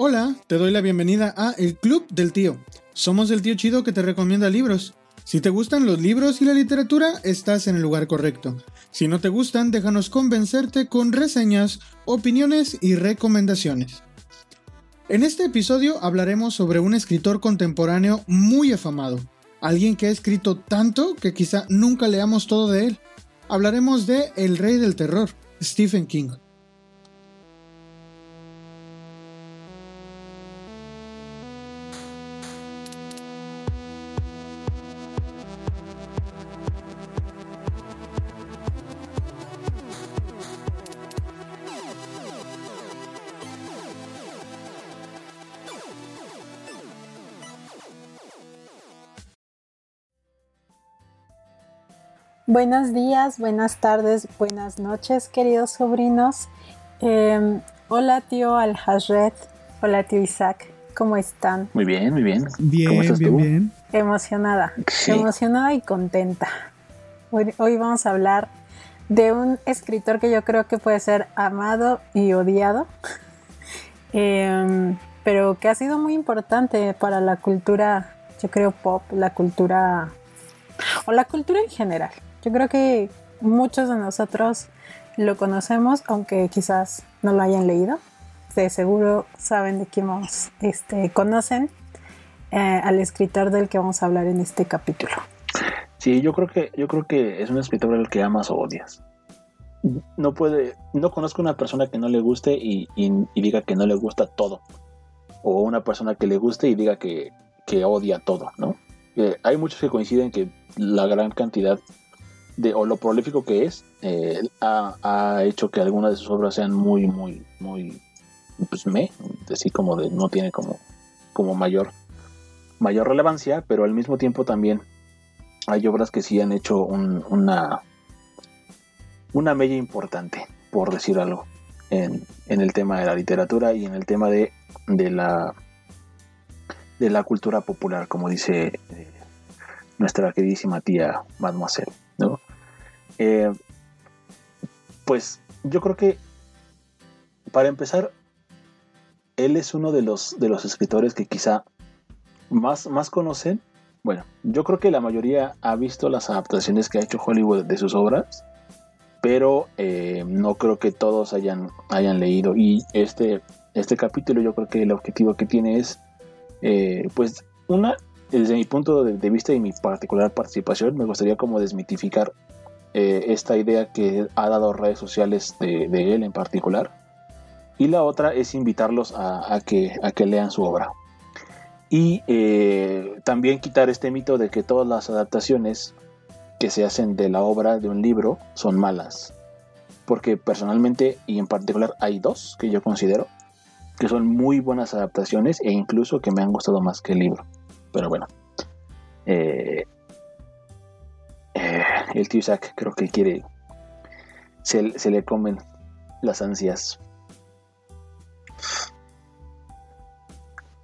Hola, te doy la bienvenida a El Club del Tío. Somos el tío chido que te recomienda libros. Si te gustan los libros y la literatura, estás en el lugar correcto. Si no te gustan, déjanos convencerte con reseñas, opiniones y recomendaciones. En este episodio hablaremos sobre un escritor contemporáneo muy afamado, alguien que ha escrito tanto que quizá nunca leamos todo de él. Hablaremos de El Rey del Terror, Stephen King. Buenos días, buenas tardes, buenas noches, queridos sobrinos. Em, hola, tío al Hola, tío Isaac. ¿Cómo están? Muy bien, muy bien. Bien, ¿Cómo estás bien, bien. Emocionada, emocionada y contenta. Hoy, vamos a hablar de un escritor que yo creo que puede ser amado y odiado, em, pero que ha sido muy importante para la cultura, yo creo, pop, la cultura o la cultura en general. Yo creo que muchos de nosotros lo conocemos, aunque quizás no lo hayan leído. De seguro saben de quién este, conocen eh, al escritor del que vamos a hablar en este capítulo. Sí, yo creo que, yo creo que es un escritor al que amas o odias. No puede, no conozco una persona que no le guste y, diga que no le gusta todo. O una persona que le guste y diga que, odia todo, ¿no? Eh, hay muchos que coinciden que la gran cantidad o lo prolífico que es, eh, ha, hecho que algunas de sus obras sean muy, muy, muy, pues me, así como de, no tiene como, como mayor, mayor relevancia, pero al mismo tiempo también hay obras que sí han hecho una, una mella importante, por decir algo, en, el tema de la literatura y en el tema de, de la de la cultura popular, como dice eh, nuestra queridísima tía Mademoiselle. Eh, pues yo creo que para empezar, él es uno de los, de los escritores que quizá más, más conocen. Bueno, yo creo que la mayoría ha visto las adaptaciones que ha hecho Hollywood de sus obras, pero eh, no creo que todos hayan, hayan leído. Y este, este capítulo yo creo que el objetivo que tiene es, eh, pues, una, desde mi punto de, vista y mi particular participación, me gustaría como desmitificar eh, esta idea que ha dado redes sociales de, él en particular. Y la otra es invitarlos a, que, a que lean su obra. Y eh, también quitar este mito de que todas las adaptaciones que se hacen de la obra de un libro son malas. Porque personalmente y en particular hay dos que yo considero que son muy buenas adaptaciones e incluso que me han gustado más que el libro. Pero bueno, eh, el tío Isaac creo que quiere, se, se le comen las ansias.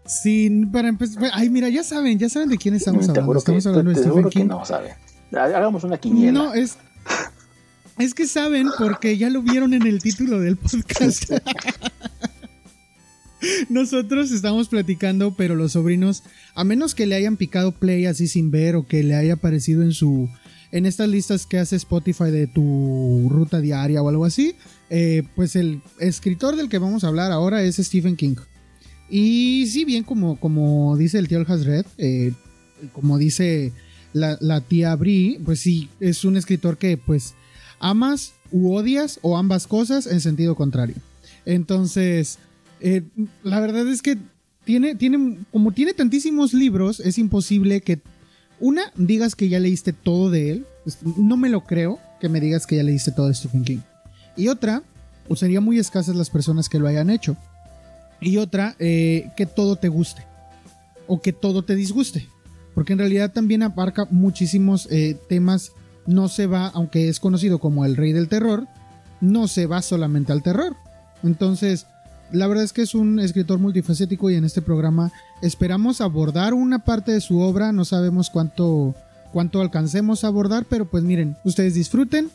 Sí, para empezar, ay, mira, ya saben, ya saben de quién estamos hablando. Estamos hablando de Stephen King. no saben. Hagamos una quiniela. No, es, es que saben porque ya lo vieron en el título del podcast. Nosotros estamos platicando, pero los sobrinos, a menos que le hayan picado play así sin ver o que le haya aparecido en su en estas listas que hace Spotify de tu ruta diaria o algo así, eh, pues el escritor del que vamos a hablar ahora es Stephen King. Y sí, bien como, como dice el tío Alhazred, eh, como dice la, tía Brie, pues sí, es un escritor que pues amas u odias o ambas cosas en sentido contrario. Entonces, eh, la verdad es que tiene, como tiene tantísimos libros, es imposible que una, digas que ya leíste todo de él. No me lo creo que me digas que ya leíste todo de Stephen King. Y otra, o sería muy escasas las personas que lo hayan hecho. Y otra, eh, que todo te guste. O que todo te disguste. Porque en realidad también abarca muchísimos eh, temas. No se va, aunque es conocido como el rey del terror, no se va solamente al terror. Entonces, la verdad es que es un escritor multifacético y en este programa esperamos abordar una parte de su obra, no sabemos cuánto, cuánto alcancemos a abordar, pero pues miren, ustedes disfruten,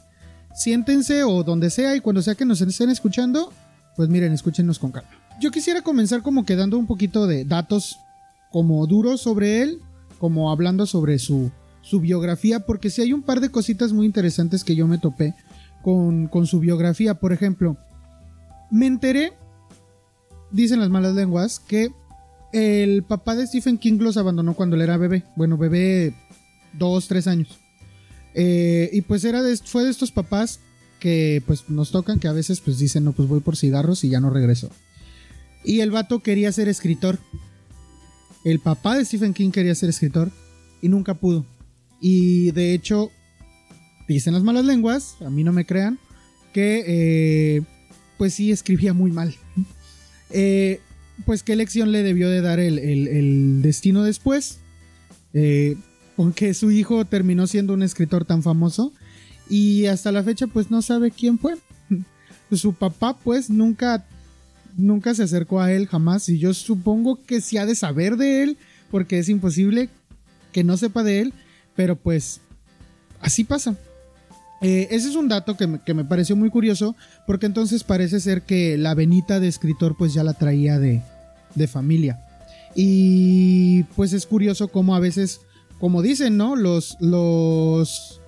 siéntense o donde sea y cuando sea que nos estén escuchando, pues miren, escúchenos con calma. yo quisiera comenzar como quedando un poquito de datos como duros sobre él, como hablando sobre su, su biografía, porque si hay un par de cositas muy interesantes que yo me topé con, con su biografía. Por ejemplo, me enteré, dicen las malas lenguas, que el papá de Stephen King los abandonó cuando él era bebé. Bueno, bebé dos, tres años. Eh, y pues era de, fue de estos papás que pues nos tocan, que a veces pues dicen, no, pues voy por cigarros y ya no regreso. Y el vato quería ser escritor. El papá de Stephen King quería ser escritor y nunca pudo. Y de hecho, dicen las malas lenguas, a mí no me crean, que eh, pues sí escribía muy mal. Eh, pues qué lección le debió de dar el, destino después. Eh, aunque su hijo terminó siendo un escritor tan famoso y hasta la fecha pues no sabe quién fue. Su papá pues nunca, nunca se acercó a él jamás y yo supongo que sí ha de saber de él porque es imposible que no sepa de él, pero pues así pasa. Eh, ese es un dato que me, que me, pareció muy curioso porque entonces parece ser que la venita de escritor pues ya la traía de, de familia. Y pues es curioso cómo a veces como dicen, ¿no? Los, los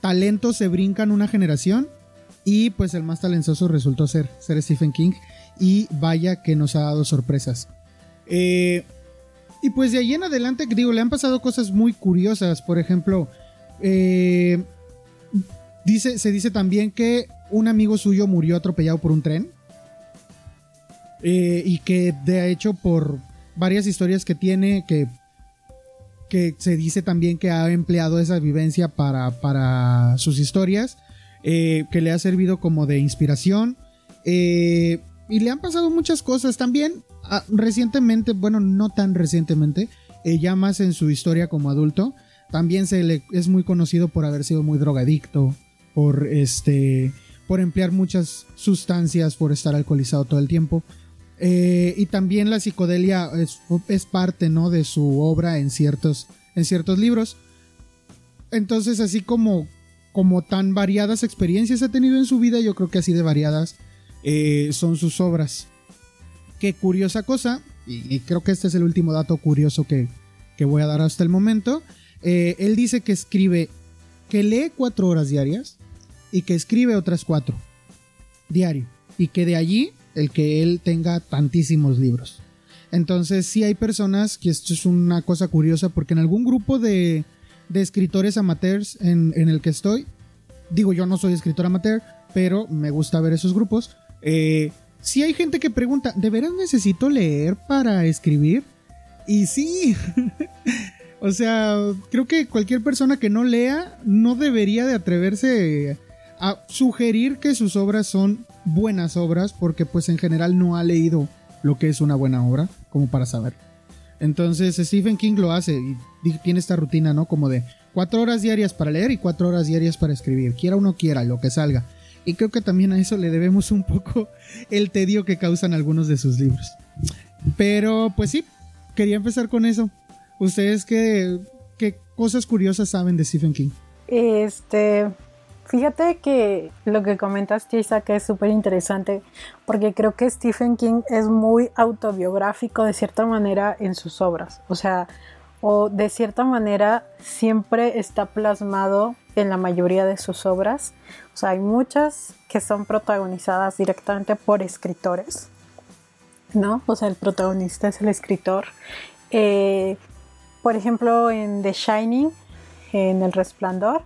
talentos se brincan una generación y pues el más talentoso resultó ser, ser Stephen King y vaya que nos ha dado sorpresas. Eh, y pues de ahí en adelante, digo, le han pasado cosas muy curiosas, por ejemplo, eh, dice, se dice también que un amigo suyo murió atropellado por un tren. Eh, y que de hecho por varias historias que tiene, que que se dice también que ha empleado esa vivencia para, para sus historias, eh, que le ha servido como de inspiración. Eh, y le han pasado muchas cosas también. Ah, recientemente, bueno, no tan recientemente, ya más en su historia como adulto, también se le es muy conocido por haber sido muy drogadicto, por este, por emplear muchas sustancias, por estar alcoholizado todo el tiempo. Eh, y también la psicodelia es, parte ¿no? de su obra en ciertos, en ciertos libros. Entonces, así como, como tan variadas experiencias ha tenido en su vida, yo creo que así de variadas eh, son sus obras. Qué curiosa cosa, y, creo que este es el último dato curioso que, voy a dar hasta el momento. Eh, él dice que escribe, que lee cuatro horas diarias y que escribe otras cuatro diario. Y que de allí el que él tenga tantísimos libros. Entonces sí hay personas, que esto es una cosa curiosa, porque en algún grupo de, escritores amateurs en, el que estoy, digo yo no soy escritor amateur, pero me gusta ver esos grupos, eh, sí hay gente que pregunta, ¿de veras necesito leer para escribir? Y sí, o sea, creo que cualquier persona que no lea no debería de atreverse a sugerir que sus obras son buenas obras porque pues en general no ha leído lo que es una buena obra como para saber. Entonces Stephen King lo hace y tiene esta rutina, ¿no? Como de cuatro horas diarias para leer y cuatro horas diarias para escribir, quiera uno quiera, lo que salga. Y creo que también a eso le debemos un poco el tedio que causan algunos de sus libros. Pero pues sí, quería empezar con eso. ¿Ustedes qué, qué cosas curiosas saben de Stephen King? Este, Fíjate que lo que comentas, Isaac, es súper interesante porque creo que Stephen King es muy autobiográfico de cierta manera en sus obras. O sea, o de cierta manera siempre está plasmado en la mayoría de sus obras. O sea, hay muchas que son protagonizadas directamente por escritores, ¿no? O sea, el protagonista es el escritor. Eh, por ejemplo, en The Shining, en El Resplandor,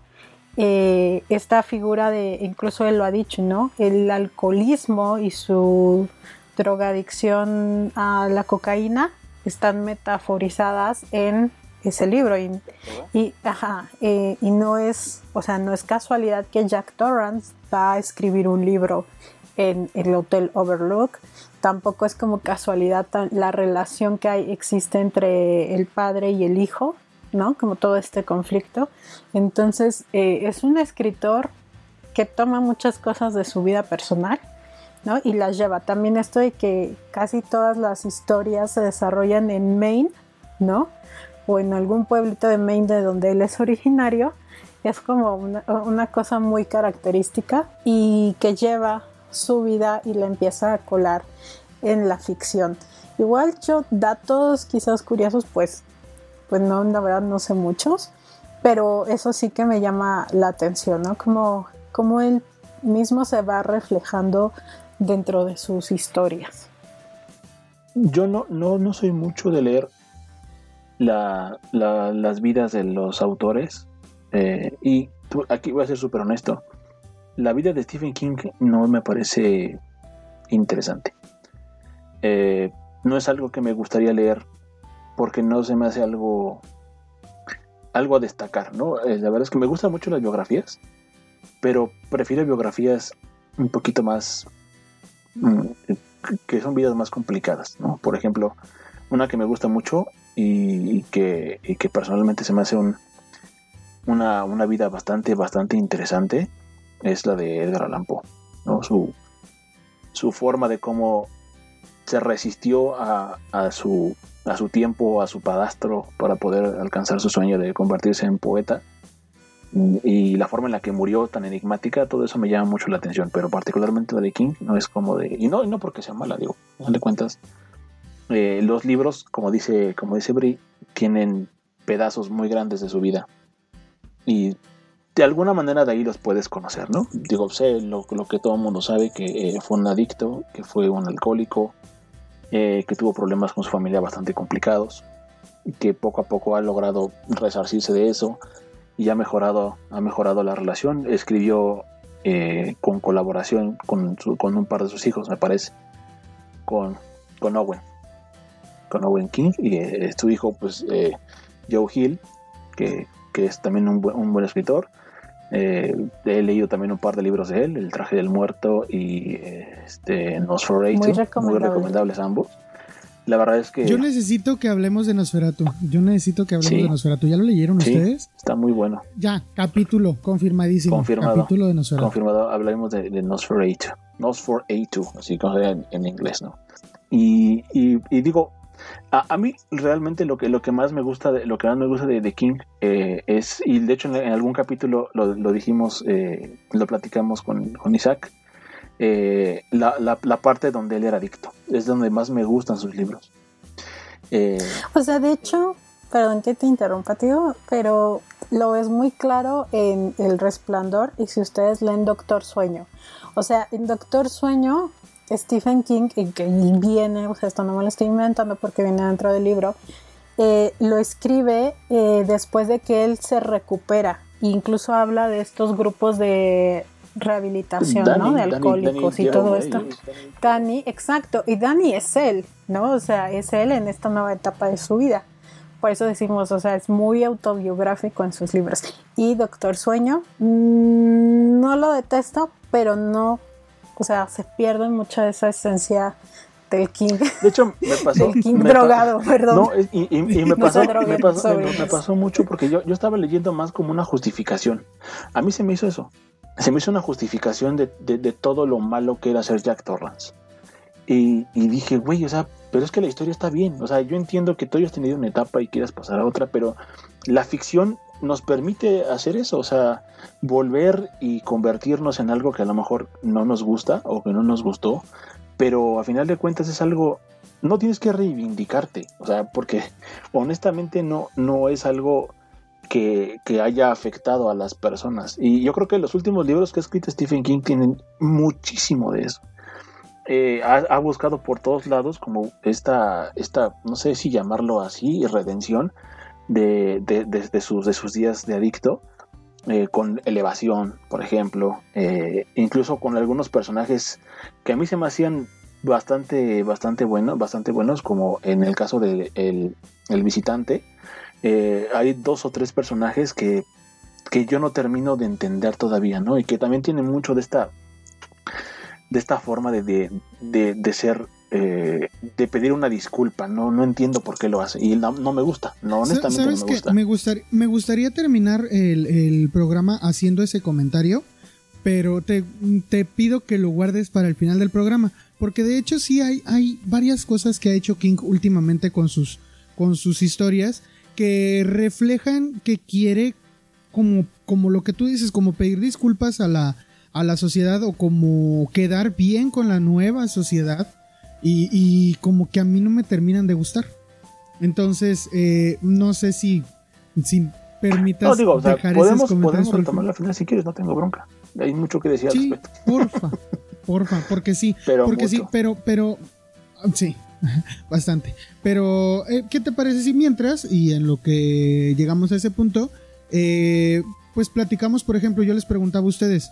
eh, esta figura de, incluso él lo ha dicho, ¿no? El alcoholismo y su drogadicción a la cocaína están metaforizadas en ese libro y, y, eh, y no es, o sea, no es casualidad que Jack Torrance va a escribir un libro en el Hotel Overlook. Tampoco es como casualidad la relación que hay, existe entre el padre y el hijo ¿no? Como todo este conflicto. Entonces, eh, es un escritor que toma muchas cosas de su vida personal, ¿no? Y las lleva. También esto de que casi todas las historias se desarrollan en Maine, ¿no? O en algún pueblito de Maine de donde él es originario. Es como una, una cosa muy característica y que lleva su vida y la empieza a colar en la ficción. Igual yo datos quizás curiosos, pues, pues no, la verdad no sé muchos, pero eso sí que me llama la atención, ¿no? Como, como él mismo se va reflejando dentro de sus historias. Yo no, no, no soy mucho de leer las vidas de los autores. Eh, y aquí voy a ser súper honesto. La vida de Stephen King no me parece interesante. Eh, no es algo que me gustaría leer porque no se me hace algo algo a destacar, ¿no? Eh, la verdad es que me gustan mucho las biografías, pero prefiero biografías un poquito más mm, que son vidas más complicadas, ¿no? Por ejemplo, una que me gusta mucho y, que, que, personalmente se me hace un, una, una, vida bastante, bastante interesante es la de Edgar Allan Poe, ¿no? Su, su forma de cómo se resistió a, a, su, a su tiempo, a su padastro, para poder alcanzar su sueño de convertirse en poeta. Y la forma en la que murió tan enigmática, todo eso me llama mucho la atención, pero particularmente la de King no es como de... Y no, no porque sea mala, digo, no le cuentas. Eh, los libros, como dice, como dice Brie, tienen pedazos muy grandes de su vida. Y de alguna manera de ahí los puedes conocer, ¿no? Digo, sé lo, que todo el mundo sabe, que eh, fue un adicto, que fue un alcohólico, eh, que tuvo problemas con su familia bastante complicados, que poco a poco ha logrado resarcirse de eso y ha mejorado, ha mejorado la relación. Escribió eh, con colaboración con, con, un par de sus hijos, me parece, con, con Owen, con Owen King y eh, su hijo, pues Joe Hill, que, que, es también un un buen escritor. He leído también un par de libros de él, El traje del muerto y este, Nosferatu, muy, recomendables ambos. La verdad es que... Yo necesito que hablemos de Nosferatu. Yo necesito que hablemos de Nosferatu. ¿Ya lo leyeron ustedes? Está muy bueno. Ya, capítulo, confirmadísimo. Confirmado. Capítulo de Nosferatu. Confirmado, hablaremos de, de Nosferatu. Nosferatu, así como en, en inglés, ¿no? Y, y, digo, a, mí realmente lo que, lo que más me gusta, de, lo que más me gusta de, King eh, es, y de hecho en, algún capítulo lo, lo dijimos, eh, lo platicamos con, con Isaac, eh, la, la, parte donde él era adicto. Es donde más me gustan sus libros. Eh, o sea, de hecho, perdón que te interrumpa, tío, pero lo es muy claro en El Resplandor y si ustedes leen Doctor Sueño. O sea, en Doctor Sueño, Stephen King, y que viene, o sea, esto no me lo estoy inventando porque viene dentro del libro, eh, lo escribe después de que él se recupera. incluso habla de estos grupos de rehabilitación, ¿no? De alcohólicos y todo esto. Dani, exacto, y Dani es él, ¿no? O sea, es él en esta nueva etapa de su vida. Por eso decimos, o sea, es muy autobiográfico en sus libros. Y Doctor Sueño, mm, no lo detesto, pero no, o sea, se pierde mucha de esa esencia del King. De hecho, me pasó. del King drogado, perdón. No, y, me, pasó, me, pasó, me, pasó, mucho porque yo, yo estaba leyendo más como una justificación. A mí se me hizo eso se me hizo una justificación de, todo lo malo que era ser Jack Torrance. Y, dije, güey, o sea, pero es que la historia está bien. O sea, yo entiendo que tú hayas tenido una etapa y quieras pasar a otra, pero la ficción nos permite hacer eso, o sea, volver y convertirnos en algo que a lo mejor no nos gusta o que no nos gustó, pero a final de cuentas es algo, no tienes que reivindicarte, o sea, porque honestamente no, no es algo que, haya afectado a las personas. Y yo creo que los últimos libros que ha escrito Stephen King tienen muchísimo de eso. Eh, ha, buscado por todos lados como esta, esta, no sé si llamarlo así, redención de, de, sus, de sus días de adicto. Eh, con elevación, por ejemplo, eh, incluso con algunos personajes que a mí se me hacían bastante, bastante buenos, bastante buenos, como en el caso de el, el visitante, eh, hay dos o tres personajes que, yo no termino de entender todavía, ¿no? Y que también tienen mucho de esta, de esta forma de, de, ser, eh, de pedir una disculpa, ¿no? No entiendo por qué lo hace y no, me gusta, no, honestamente no me gusta. Me, gustaría, me gustaría terminar el, programa haciendo ese comentario, pero te, te pido que lo guardes para el final del programa, porque de hecho sí hay, hay varias cosas que ha hecho King últimamente con sus, con sus historias que reflejan que quiere, como, como lo que tú dices, como pedir disculpas a la, a la sociedad o como quedar bien con la nueva sociedad. Y, como que a mí no me terminan de gustar. Entonces, eh, no sé si, si permitas no, digo, dejar podemos, podemos retomar la final si quieres, no tengo bronca. Hay mucho que decir sí, Porfa, porfa, porque sí. Pero porque sí, pero, pero, sí, bastante. Pero, eh, ¿qué te parece si mientras, y en lo que llegamos a ese punto, eh, pues platicamos, por ejemplo, yo les preguntaba a ustedes,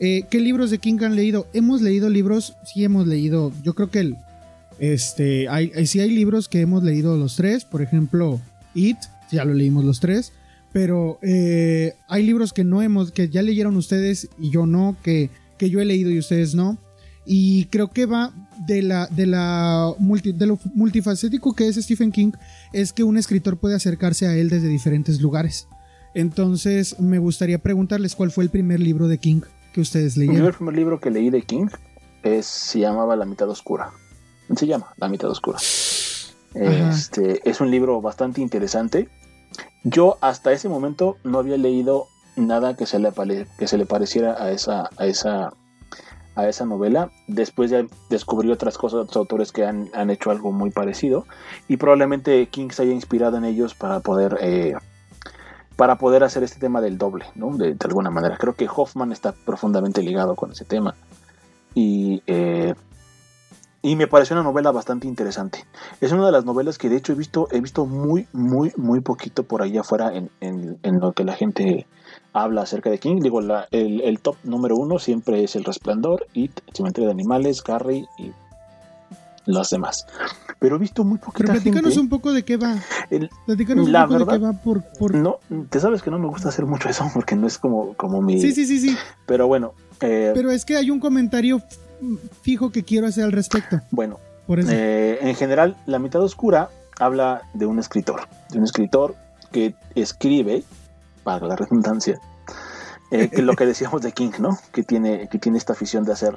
eh, ¿qué libros de King han leído? Hemos leído libros, sí hemos leído, yo creo que el, este, hay, sí hay libros que hemos leído los tres, por ejemplo, It, ya lo leímos los tres, pero eh, hay libros que no hemos, que ya leyeron ustedes y yo no, que, que yo he leído y ustedes no. Y creo que va de la, de la de lo multifacético que es Stephen King, es que un escritor puede acercarse a él desde diferentes lugares. Entonces, me gustaría preguntarles cuál fue el primer libro de King que ustedes leyeron. El primer libro que leí de King es, se llamaba La mitad oscura. Se llama La mitad oscura. Este, es un libro bastante interesante. Yo hasta ese momento no había leído nada que se le, que se le pareciera a esa, a esa, a esa novela. Después ya descubrí otras cosas, otros autores que han, han hecho algo muy parecido. Y probablemente King se haya inspirado en ellos para poder eh, para poder hacer este tema del doble, ¿no? De, alguna manera. Creo que Hoffman está profundamente ligado con ese tema. Y, eh, y me pareció una novela bastante interesante. Es una de las novelas que de hecho he visto, he visto muy, muy, muy poquito por ahí afuera en, en, lo que la gente habla acerca de King. Digo, el, el, top número uno siempre es El Resplandor, It, Cementerio de Animales, Carrie y las demás. Pero he visto muy poquita Pero platícanos un poco de qué va. platícanos un poco de qué va por, No, te sabes que no me gusta hacer mucho eso porque no es como, como mi... Sí, sí, sí, sí. Pero bueno. Eh, Pero es que hay un comentario fijo que quiero hacer al respecto. Bueno, eh, en general, La mitad oscura habla de un escritor. De un escritor que escribe, para la redundancia, eh, que lo que decíamos de King, ¿no? Que tiene, que tiene esta afición de hacer,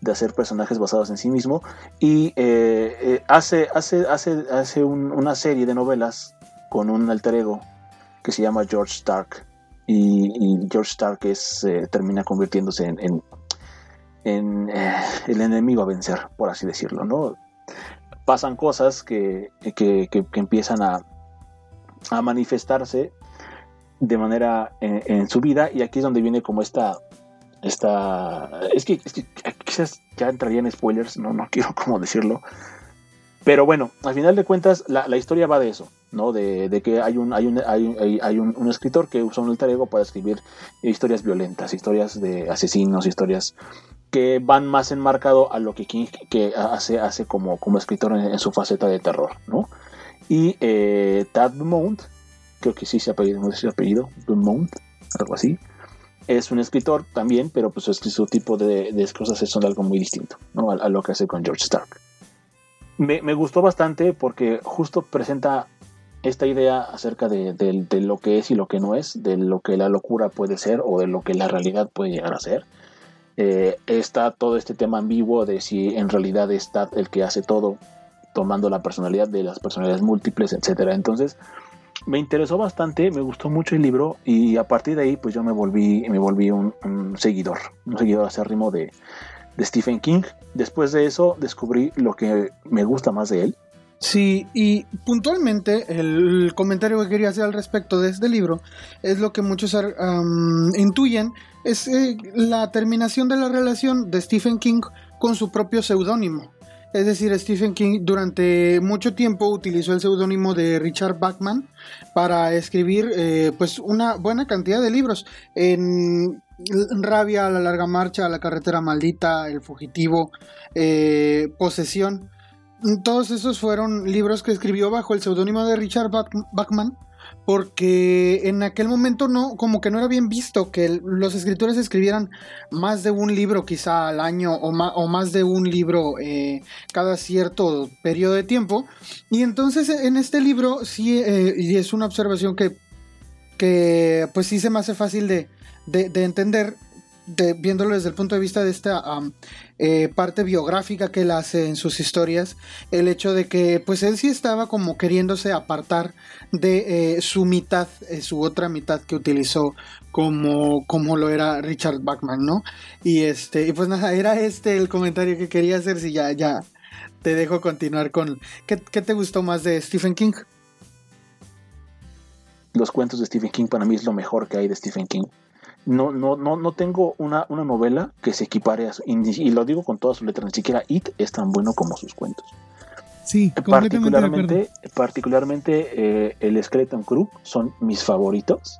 de hacer personajes basados en sí mismo. Y eh, eh, hace, hace, hace, hace una serie de novelas con un alter ego que se llama George Stark. Y, George Stark es, termina convirtiéndose en, en, el enemigo a vencer, por así decirlo, ¿no? Pasan cosas que, que, que empiezan a, a manifestarse de manera en, su vida y aquí es donde viene como esta esta es que, es que quizás ya entraría en spoilers no no quiero como decirlo pero bueno al final de cuentas la, historia va de eso no de, que hay un hay un hay, hay un, escritor que usa un alter ego para escribir historias violentas historias de asesinos historias que van más enmarcado a lo que King que hace hace como como escritor en, su faceta de terror no y eh, Tad Mount creo que sí se apellido, no sé si apellido, Dumont, algo así. Es un escritor también, pero pues su tipo de, cosas son algo muy distinto ¿no? a, lo que hace con George Stark. Me, gustó bastante porque justo presenta esta idea acerca de, lo que es y lo que no es, de lo que la locura puede ser o de lo que la realidad puede llegar a ser. Eh, está todo este tema ambiguo de si en realidad está el que hace todo, tomando la personalidad de las personalidades múltiples, etc. Entonces, me interesó bastante, me gustó mucho el libro y a partir de ahí pues yo me volví, me volví un, seguidor, un seguidor acérrimo de, de Stephen King. Después de eso descubrí lo que me gusta más de él. Sí, y puntualmente el comentario que quería hacer al respecto de este libro es lo que muchos intuyen, es eh, la terminación de la relación de Stephen King con su propio seudónimo. Es decir, Stephen King durante mucho tiempo utilizó el seudónimo de Richard Bachman para escribir eh, pues una buena cantidad de libros. En Rabia, La larga marcha, La carretera maldita, El fugitivo, eh, Posesión. Todos esos fueron libros que escribió bajo el seudónimo de Richard Bachman porque en aquel momento no, como que no era bien visto que los escritores escribieran más de un libro quizá al año o, más de un libro eh, cada cierto periodo de tiempo. Y entonces en este libro sí, eh, y es una observación que, que pues sí se me hace fácil de entender, viéndolo desde el punto de vista de esta eh, parte biográfica que él hace en sus historias, el hecho de que pues él sí estaba como queriéndose apartar de eh, su mitad, eh, su otra mitad que utilizó como, como lo era Richard Bachman, ¿no? Y este, y pues nada, era este el comentario que quería hacer, si ya, ya, te dejo continuar con... ¿Qué, te gustó más de Stephen King? Los cuentos de Stephen King para mí es lo mejor que hay de Stephen King. No, no, no, no tengo una, una novela que se equipare a su, y, lo digo con todas sus letras, ni siquiera It es tan bueno como sus cuentos. Sí, particularmente, particularmente eh, el Skeleton Crew son mis favoritos.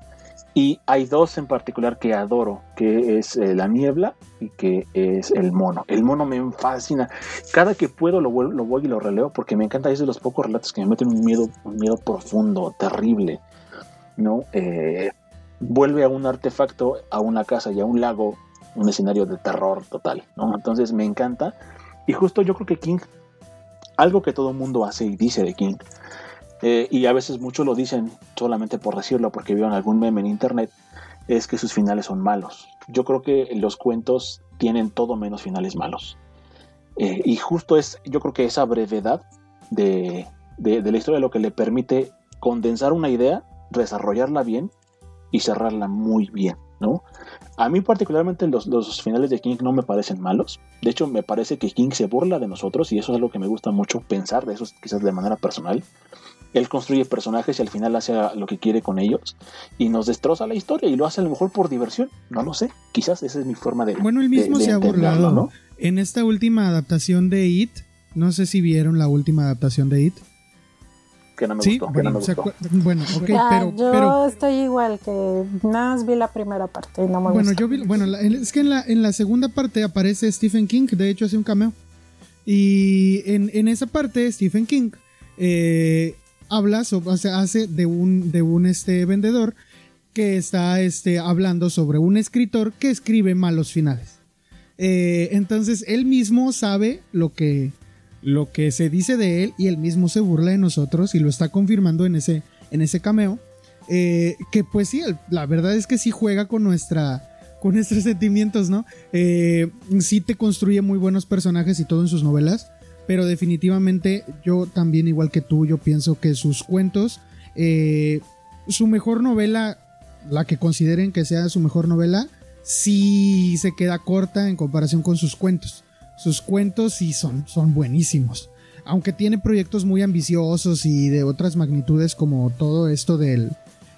Y hay dos en particular que adoro, que es eh, la niebla y que es el mono. El mono me fascina. Cada que puedo lo, lo voy y lo releo porque me encanta. Es de los pocos relatos que me meten un miedo, un miedo profundo, terrible. ¿no? Eh, vuelve a un artefacto, a una casa y a un lago, un escenario de terror total. ¿no? Entonces me encanta. Y justo yo creo que King, algo que todo mundo hace y dice de King, eh, y a veces muchos lo dicen solamente por decirlo, porque vieron algún meme en internet, es que sus finales son malos. Yo creo que los cuentos tienen todo menos finales malos. Eh, y justo es, yo creo que esa brevedad de, de, la historia lo que le permite condensar una idea, desarrollarla bien y cerrarla muy bien, ¿no? A mí particularmente los, los, finales de King no me parecen malos. De hecho, me parece que King se burla de nosotros y eso es algo que me gusta mucho pensar de eso quizás de manera personal él construye personajes y al final hace lo que quiere con ellos y nos destroza la historia y lo hace a lo mejor por diversión, no lo sé, quizás esa es mi forma de... Bueno, él mismo se ha burlado ¿no? en esta última adaptación de It, no sé si vieron la última adaptación de It. Que no me gustó, bueno, bueno, ok, pero, yo estoy igual, que nada más vi la primera parte y no me bueno, Yo vi, bueno, es que en la, en la segunda parte aparece Stephen King, de hecho hace un cameo. Y en, en esa parte Stephen King eh, habla, o sea, hace de un, de un este, vendedor que está este, hablando sobre un escritor que escribe malos finales. Eh, entonces él mismo sabe lo que, lo que se dice de él y él mismo se burla de nosotros y lo está confirmando en ese, en ese cameo. Eh, que pues sí, la verdad es que sí juega con nuestra con nuestros sentimientos, ¿no? Eh, sí te construye muy buenos personajes y todo en sus novelas pero definitivamente yo también, igual que tú, yo pienso que sus cuentos, eh, su mejor novela, la que consideren que sea su mejor novela, sí se queda corta en comparación con sus cuentos. Sus cuentos sí son, son buenísimos. Aunque tiene proyectos muy ambiciosos y de otras magnitudes como todo esto del,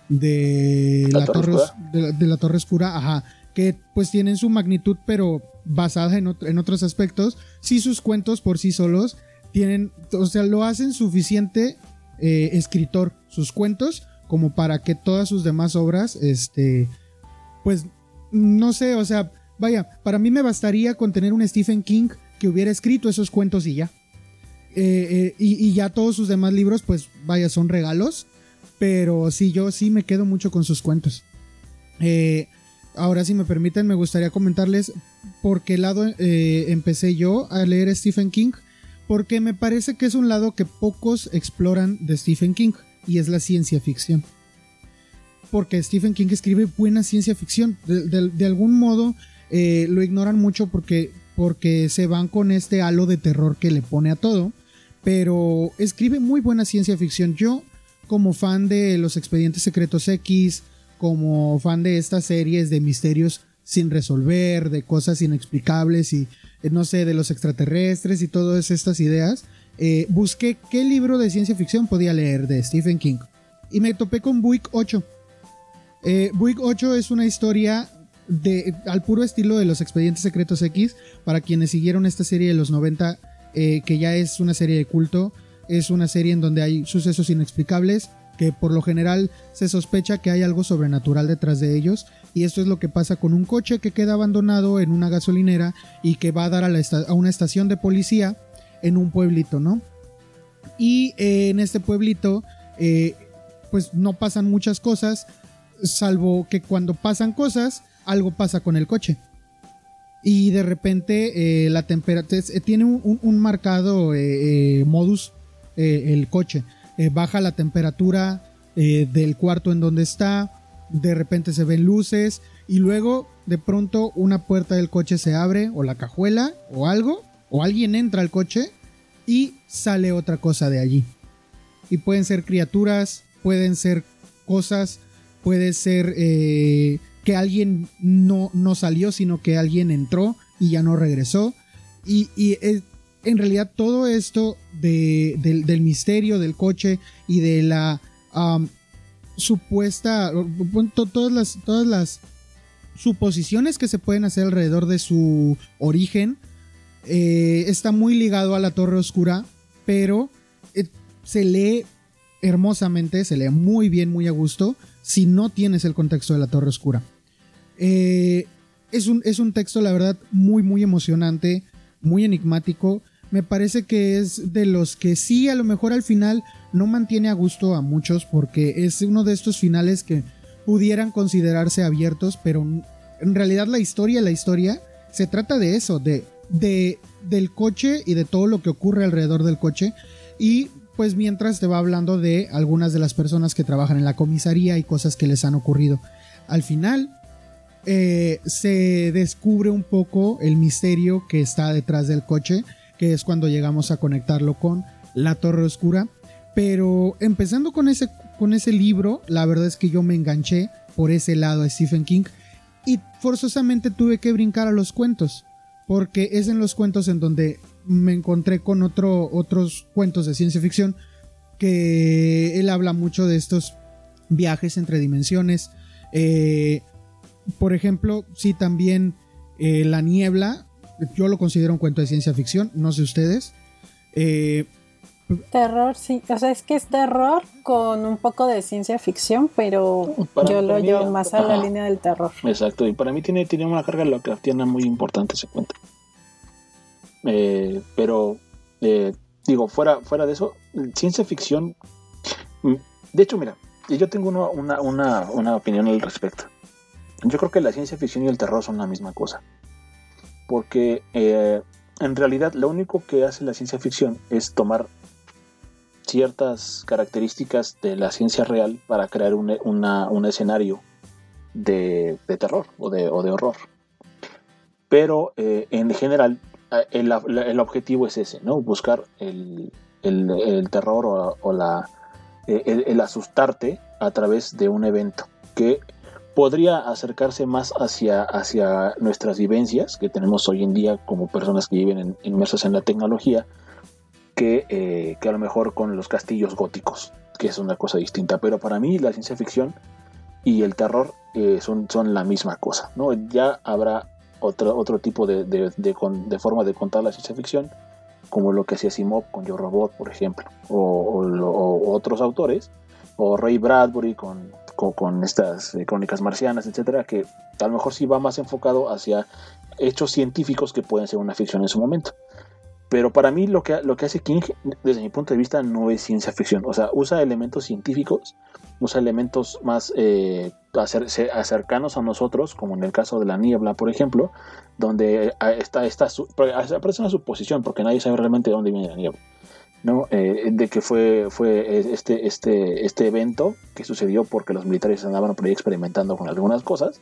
de, la, torre, de, la Torre Oscura, ajá, que pues tienen su magnitud, pero basada en, en, otros aspectos, si sus cuentos por sí solos tienen, o sea, lo hacen suficiente eh, escritor, sus cuentos, como para que todas sus demás obras, este, pues, no sé, o sea, vaya, para mí me bastaría con tener un Stephen King que hubiera escrito esos cuentos y ya. Eh, eh, y, ya todos sus demás libros, pues, vaya, son regalos. Pero sí, yo sí me quedo mucho con sus cuentos. Eh, Ahora, si me permiten, me gustaría comentarles por qué lado empecé yo a leer Stephen King. Porque me parece que es un lado que pocos exploran de Stephen King y es la ciencia ficción. Porque Stephen King escribe buena ciencia ficción. De, algún modo eh, lo ignoran mucho porque, porque se van con este halo de terror que le pone a todo. Pero escribe muy buena ciencia ficción. Yo, como fan de los expedientes secretos X, como fan de estas series de misterios sin resolver, de cosas inexplicables y eh, no sé, de los extraterrestres y todas estas ideas, eh, busqué qué libro de ciencia ficción podía leer de Stephen King. Y me topé con Buick 8. Eh, Buick 8 es una historia de, al puro estilo de los expedientes secretos X. Para quienes siguieron esta serie de los 90, que ya es una serie de culto, es una serie en donde hay sucesos inexplicables que por lo general se sospecha que hay algo sobrenatural detrás de ellos y esto es lo que pasa con un coche que queda abandonado en una gasolinera y que va a dar a, una estación de policía en un pueblito, ¿no? Y eh, en este pueblito eh, pues no pasan muchas cosas salvo que cuando pasan cosas algo pasa con el coche y de repente eh, la temperatura tiene un marcado modus el coche eh, baja la temperatura eh, del cuarto en donde está, de repente se ven luces y luego de pronto una puerta del coche se abre o la cajuela o algo o alguien entra al coche y sale otra cosa de allí. Y pueden ser criaturas, pueden ser cosas, puede ser eh, que alguien no, no salió, sino que alguien entró y ya no regresó. Y, en realidad todo esto del, misterio del coche y de la supuesta, todas las, todas las suposiciones que se pueden hacer alrededor de su origen, eh, está muy ligado a la Torre Oscura, pero eh, se lee hermosamente, se lee muy bien, muy a gusto, si no tienes el contexto de la Torre Oscura. Eh, es, un, es un texto, la verdad, muy, muy emocionante, muy enigmático. Me parece que es de los que sí, a lo mejor al final no mantiene a gusto a muchos, porque es uno de estos finales que pudieran considerarse abiertos, pero en realidad la historia, la historia, se trata de eso, de, de del coche y de todo lo que ocurre alrededor del coche. Y pues mientras te va hablando de algunas de las personas que trabajan en la comisaría y cosas que les han ocurrido. Al final eh, se descubre un poco el misterio que está detrás del coche, que es cuando llegamos a conectarlo con la Torre Oscura. Pero empezando con ese, con ese libro, la verdad es que yo me enganché por ese lado a Stephen King y forzosamente tuve que brincar a los cuentos, porque es en los cuentos en donde me encontré con otro, otros cuentos de ciencia ficción que él habla mucho de estos viajes entre dimensiones. Eh, por ejemplo, sí también eh, La Niebla, yo lo considero un cuento de ciencia ficción, no sé ustedes. Eh, terror, sí, o sea, es que es terror con un poco de ciencia ficción, pero yo lo llevo más a la línea del terror. Exacto, y para mí tiene, tiene una carga tiene muy importante ese cuento. Eh, pero, eh, digo, fuera, fuera de eso, ciencia ficción. Mm, de hecho, mira, yo tengo una, una, opinión al respecto. Yo creo que la ciencia ficción y el terror son la misma cosa. Porque eh, en realidad lo único que hace la ciencia ficción es tomar ciertas características de la ciencia real para crear un, un escenario de, terror o de, o de horror. Pero en general Ah, el, objetivo es ese, ¿no? Buscar el, terror o, la, eh, el, asustarte a través de un evento que podría acercarse más hacia, hacia nuestras vivencias que tenemos hoy en día como personas que viven inmersas en la tecnología que, eh, que, a lo mejor con los castillos góticos, que es una cosa distinta. Pero para mí la ciencia ficción y el terror eh, son, son la misma cosa, ¿no? Ya habrá otro, otro tipo de, de, forma de contar la ciencia ficción, como lo que hacía Simov con Yo Robot, por ejemplo, o, otros autores, o Ray Bradbury con, con, estas eh, crónicas marcianas, etcétera, que a lo mejor sí va más enfocado hacia hechos científicos que pueden ser una ficción en su momento. Pero para mí lo que, lo que hace King, desde mi punto de vista, no es ciencia ficción. O sea, usa elementos científicos, usa elementos más eh, cercanos a nosotros, como en el caso de la niebla, por ejemplo, donde eh, está, está aparece una suposición, porque nadie sabe realmente de dónde viene la niebla. ¿No? Eh, de que fue, fue este, este, este evento que sucedió porque los militares andaban por ahí experimentando con algunas cosas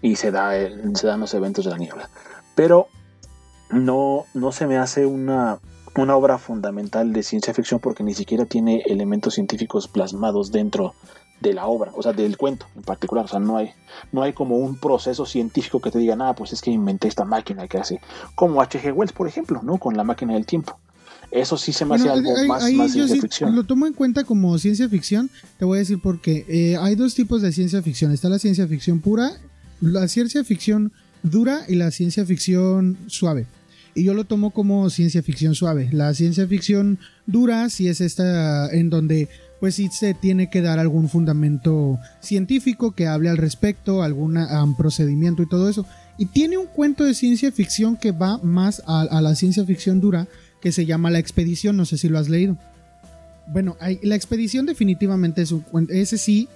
y se, da, se dan los eventos de la niebla. Pero no, no se me hace una, una obra fundamental de ciencia ficción porque ni siquiera tiene elementos científicos plasmados dentro de la obra, o sea, del cuento en particular. O sea, no hay, no hay como un proceso científico que te diga, nada, pues es que inventé esta máquina que hace, como H.G. Wells, por ejemplo, ¿no? Con la máquina del tiempo. Eso sí se me hace algo más, ciencia ficción. Lo tomo en cuenta como ciencia ficción, te voy a decir por qué. Eh, hay dos tipos de ciencia ficción. Está la ciencia ficción pura, la ciencia ficción dura y la ciencia ficción suave y yo lo tomo como ciencia ficción suave. La ciencia ficción dura si es esta en donde pues sí se tiene que dar algún fundamento científico que hable al respecto, algún procedimiento y todo eso. Y tiene un cuento de ciencia ficción que va más a, la ciencia ficción dura que se llama La Expedición, no sé si lo has leído. Bueno, La Expedición definitivamente es un ese sí,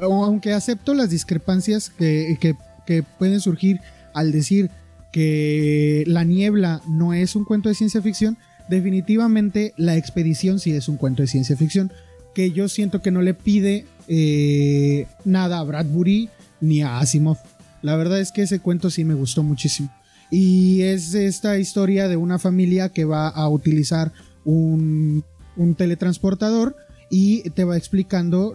aunque acepto las discrepancias que, que pueden surgir al decir que La Niebla no es un cuento de ciencia ficción, definitivamente La Expedición sí es un cuento de ciencia ficción, que yo siento que no le pide eh, nada a Bradbury ni a Asimov. La verdad es que ese cuento sí me gustó muchísimo. Y es esta historia de una familia que va a utilizar un, teletransportador y te va explicando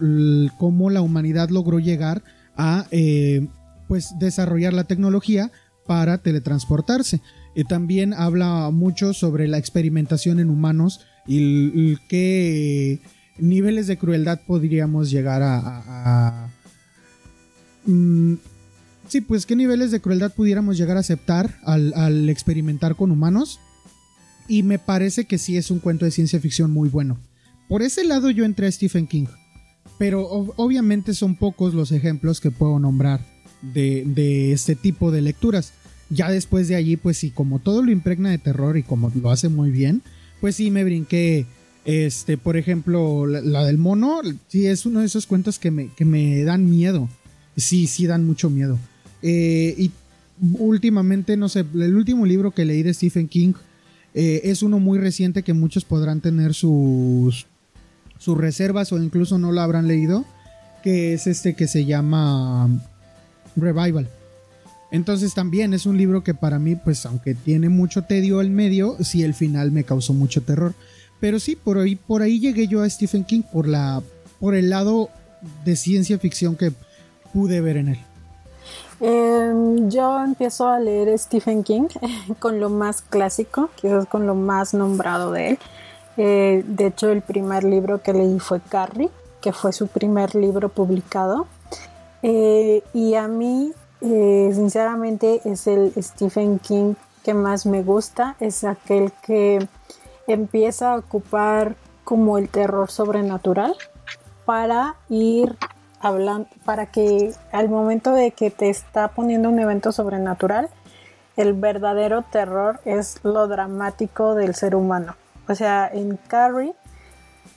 cómo la humanidad logró llegar a eh, pues desarrollar la tecnología para teletransportarse. eh, también habla mucho sobre la experimentación en humanos y, qué niveles de crueldad podríamos llegar a... Mm, sí, pues qué niveles de crueldad pudiéramos llegar a aceptar al, experimentar con humanos. Y me parece que sí es un cuento de ciencia ficción muy bueno. Por ese lado yo entré a Stephen King. Pero obviamente son pocos los ejemplos que puedo nombrar de, de, este tipo de lecturas. Ya después de allí, pues sí, como todo lo impregna de terror y como lo hace muy bien, pues sí me brinqué. Este, por ejemplo, la, del mono, sí es uno de esos cuentos que me, que me dan miedo. Sí, sí dan mucho miedo. Eh, y últimamente, no sé, el último libro que leí de Stephen King eh, es uno muy reciente que muchos podrán tener sus, sus reservas o incluso no lo habrán leído, que es este que se llama Revival. Entonces también es un libro que para mí, pues aunque tiene mucho tedio al medio, sí el final me causó mucho terror. Pero sí, por ahí, por ahí llegué yo a Stephen King por la, por el lado de ciencia ficción que pude ver en él. Em, yo empiezo a leer Stephen King con lo más clásico, quizás con lo más nombrado de él. Eh, de hecho, el primer libro que leí fue Carrie, que fue su primer libro publicado. Eh, y a mí, eh, sinceramente, es el Stephen King que más me gusta. Es aquel que empieza a ocupar como el terror sobrenatural para ir para que al momento de que te está poniendo un evento sobrenatural, el verdadero terror es lo dramático del ser humano. O sea, en Carrie,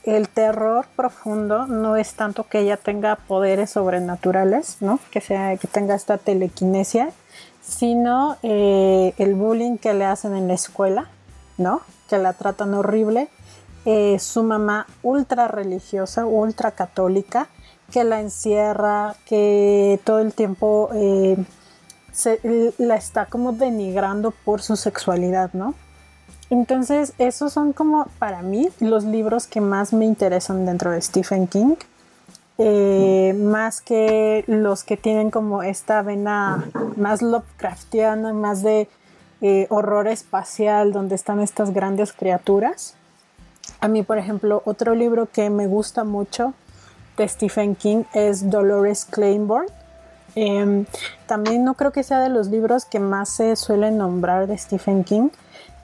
el terror profundo no es tanto que ella tenga poderes sobrenaturales, ¿no? Que, sea, que tenga esta telequinesia, sino eh, el bullying que le hacen en la escuela, ¿no? Que la tratan horrible. Eh, su mamá ultra religiosa, ultra católica, que la encierra, que todo el tiempo eh, la está como denigrando por su sexualidad, ¿no? Entonces, esos son como para mí los libros que más me interesan dentro de Stephen King. Eh, más que los que tienen como esta vena más Lovecraftiana, más de eh, horror espacial, donde están estas grandes criaturas. A mí, por ejemplo, otro libro que me gusta mucho de Stephen King es Dolores Claiborne. Em, también no creo que sea de los libros que más se suelen nombrar de Stephen King,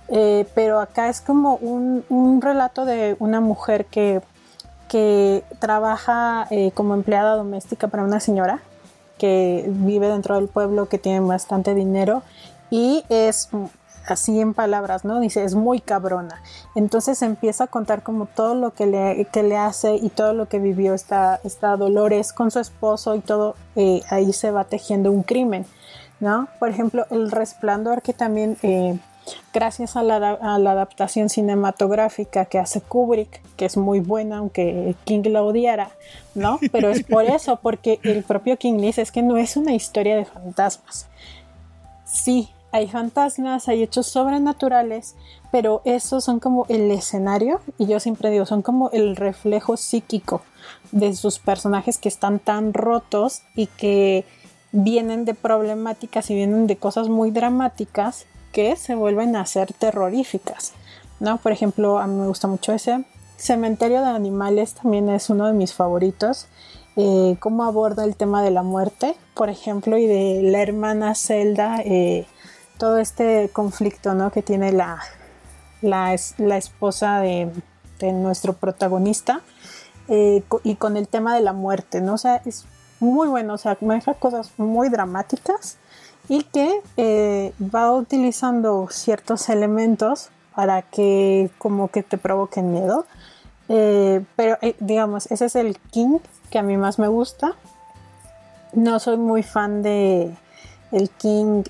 eh, pero acá es como un, relato de una mujer que, que trabaja eh, como empleada doméstica para una señora que vive dentro del pueblo, que tiene bastante dinero y es así en palabras, ¿no? Dice, es muy cabrona. Entonces empieza a contar como todo lo que le, le hace y todo lo que vivió esta, esta Dolores con su esposo y todo, eh, ahí se va tejiendo un crimen, ¿no? Por ejemplo, El Resplandor, que también, eh, gracias a la, adaptación cinematográfica que hace Kubrick, que es muy buena, aunque King la odiara, ¿no? Pero es por eso, porque el propio King dice, es que no es una historia de fantasmas. Sí, hay fantasmas, hay hechos sobrenaturales, pero esos son como el escenario, y yo siempre digo, son como el reflejo psíquico de sus personajes que están tan rotos y que vienen de problemáticas y vienen de cosas muy dramáticas que se vuelven a ser terroríficas. ¿no? Por ejemplo, a mí me gusta mucho ese. Cementerio de Animales también es uno de mis favoritos. Eh, cómo aborda el tema de la muerte, por ejemplo, y de la hermana Zelda eh, todo este conflicto ¿no? que tiene la, la, esposa de, nuestro protagonista eh, y con el tema de la muerte, ¿no? O sea, es muy bueno, o sea, maneja cosas muy dramáticas y que eh, va utilizando ciertos elementos para que como que te provoquen miedo. Eh, pero digamos, ese es el King que a mí más me gusta. No soy muy fan de el King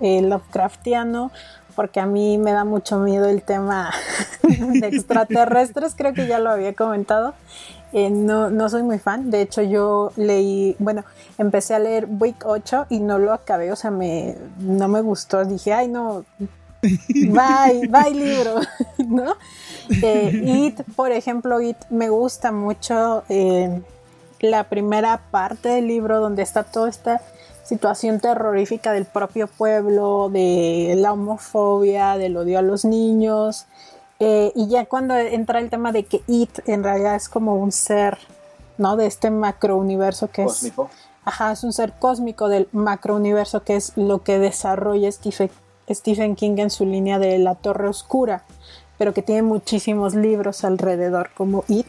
eh, Lovecraftiano, porque a mí me da mucho miedo el tema de extraterrestres, creo que ya lo había comentado. Eh, no, no soy muy fan, de hecho yo leí, bueno, empecé a leer Week 8 y no lo acabé, o sea, me, no me gustó, dije, ay no, bye, bye libro, ¿no? Eh, It, por ejemplo, It me gusta mucho, la primera parte del libro donde está toda esta situación terrorífica del propio pueblo, de la homofobia, del odio a los niños. Eh, y ya cuando entra el tema de que It en realidad es como un ser, ¿no? De este macrouniverso que Cósmico. es. Ajá, es un ser cósmico del macrouniverso que es lo que desarrolla Stephen, Stephen King en su línea de La Torre Oscura, pero que tiene muchísimos libros alrededor, como It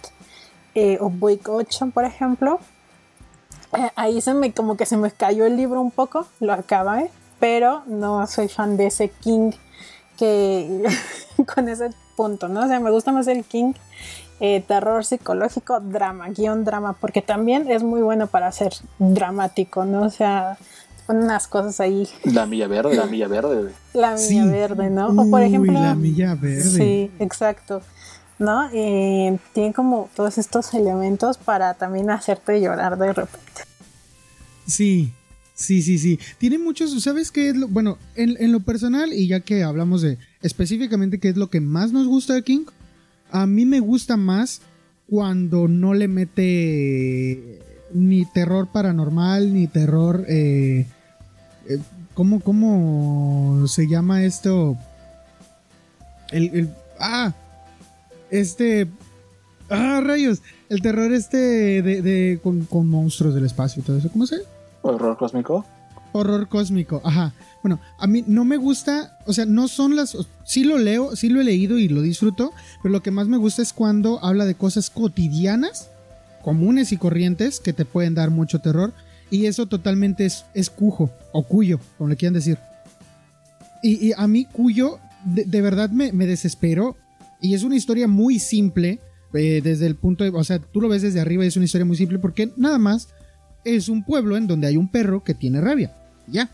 eh, o Boy 8, por ejemplo. Eh, ahí se me como que se me cayó el libro un poco, lo acabé, pero no soy fan de ese King que con ese punto, ¿no? O sea, me gusta más el King eh, terror psicológico, drama, guion drama, porque también es muy bueno para ser dramático, ¿no? O sea, ponen unas cosas ahí. La milla verde, la milla verde. La milla Sí. verde, ¿no? O por Uy, ejemplo. la milla verde. Sí, exacto. ¿No? Eh, tiene como todos estos elementos para también hacerte llorar de repente. Sí, sí, sí, sí. Tiene muchos, ¿sabes qué es lo? Bueno, en, en lo personal, y ya que hablamos de específicamente qué es lo que más nos gusta de King, a mí me gusta más cuando no le mete ni terror paranormal, ni terror... Eh, eh, ¿cómo, ¿Cómo se llama esto? El, el- ah, este... Ah, rayos. El terror este de, de- con, con monstruos del espacio y todo eso. ¿Cómo se? Horror cósmico. Horror cósmico, ajá. Bueno, a mí no me gusta, o sea, no son las... Sí lo leo, sí lo he leído y lo disfruto, pero lo que más me gusta es cuando habla de cosas cotidianas, comunes y corrientes, que te pueden dar mucho terror, y eso totalmente es, es cujo, o cuyo, como le quieran decir. Y, y a mí cuyo, de, de verdad me, me desesperó, y es una historia muy simple, eh, desde el punto de... O sea, tú lo ves desde arriba y es una historia muy simple porque nada más es un pueblo en donde hay un perro que tiene rabia. Ya.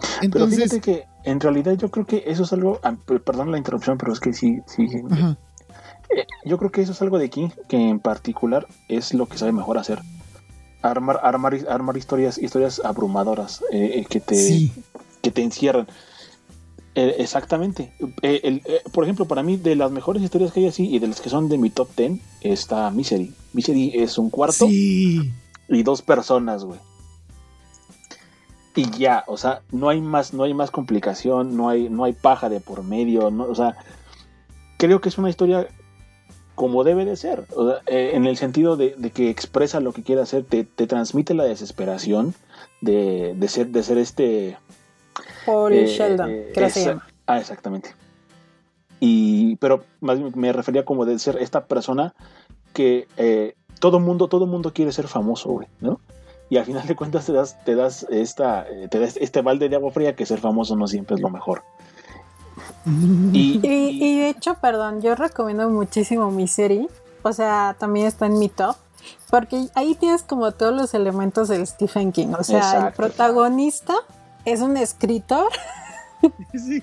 Pero Entonces, fíjate que en realidad yo creo que eso es algo. ah, per- Perdón la interrupción, pero es que sí, sí. ajá. Eh, yo creo que eso es algo de King que en particular es lo que sabe mejor hacer. Armar, armar, armar historias, historias abrumadoras eh, eh, que te, Sí. que te encierran. Eh, exactamente. Eh, el- eh, por ejemplo, para mí, de las mejores historias que hay así y de las que son de mi top 10, está Misery. Misery es un cuarto Sí. y dos personas, güey. Y ya, o sea, no hay más, no hay más complicación, no hay, no hay paja de por medio, no, o sea, creo que es una historia como debe de ser, o sea, en el sentido de, de que expresa lo que quiere hacer, te, te transmite la desesperación de, de ser, de ser este Paul eh, Sheldon, eh, creo que se esa- llama. Ah, exactamente. Y, pero más me refería como de ser esta persona que eh, todo mundo, todo mundo quiere ser famoso, güey, ¿no? Y al final de cuentas te das, te das esta, eh, te das este balde de agua fría que ser famoso no siempre es lo mejor. Y, Y, y de hecho, perdón, yo recomiendo muchísimo Misery. O sea, también está en mi top. Porque ahí tienes como todos los elementos del Stephen King. O sea, el Exacto. protagonista es un escritor, Sí.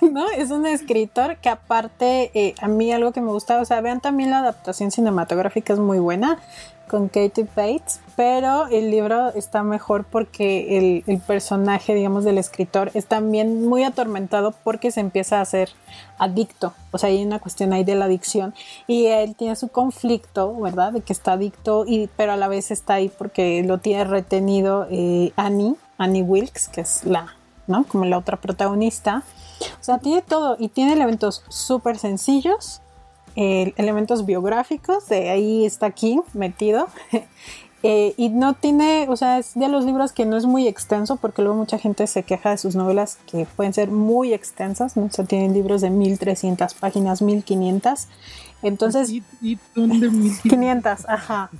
¿no? Es un escritor que aparte, eh, a mí algo que me gusta, o sea, vean también la adaptación cinematográfica es muy buena con Katie Bates, pero el libro está mejor porque el, el personaje, digamos, del escritor es también muy atormentado porque se empieza a hacer adicto, o sea, hay una cuestión ahí de la adicción y él tiene su conflicto, ¿verdad? De que está adicto, y, pero a la vez está ahí porque lo tiene retenido eh, Annie, Annie Wilkes, que es la, ¿no? Como la otra protagonista. O sea, tiene todo y tiene elementos súper sencillos, eh, elementos biográficos, de ahí está King metido. Eh, y no tiene, o sea, es de los libros que no es muy extenso, porque luego mucha gente se queja de sus novelas que pueden ser muy extensas, ¿no? O sea, tienen libros de 1300 páginas, 1500. Entonces, Y, y donde mi- 500, ajá.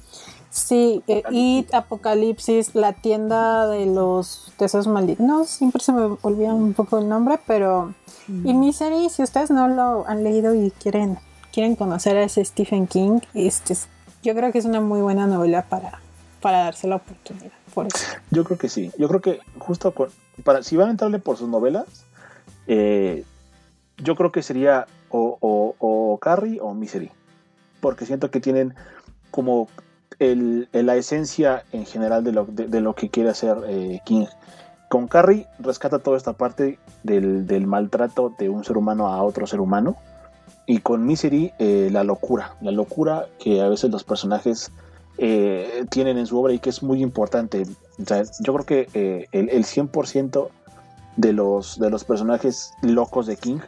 Sí, eh, y Apocalipsis, la tienda de los deseos malignos, siempre se me olvida un poco el nombre, pero... Y Misery, si ustedes no lo han leído y quieren, quieren conocer a ese Stephen King, este, es- yo creo que es una muy buena novela para, para darse la oportunidad. Por eso. Yo creo que sí. Yo creo que justo para, si van a entrarle por sus novelas, eh, yo creo que sería o, o, o Carrie o Misery. Porque siento que tienen como el, la esencia en general de lo, de, lo que quiere hacer eh, King. Con Carrie rescata toda esta parte del, del maltrato de un ser humano a otro ser humano. Y con Misery, eh, la locura. La locura que a veces los personajes eh, tienen en su obra y que es muy importante. yo creo que el, el, 100% de los, de los personajes locos de King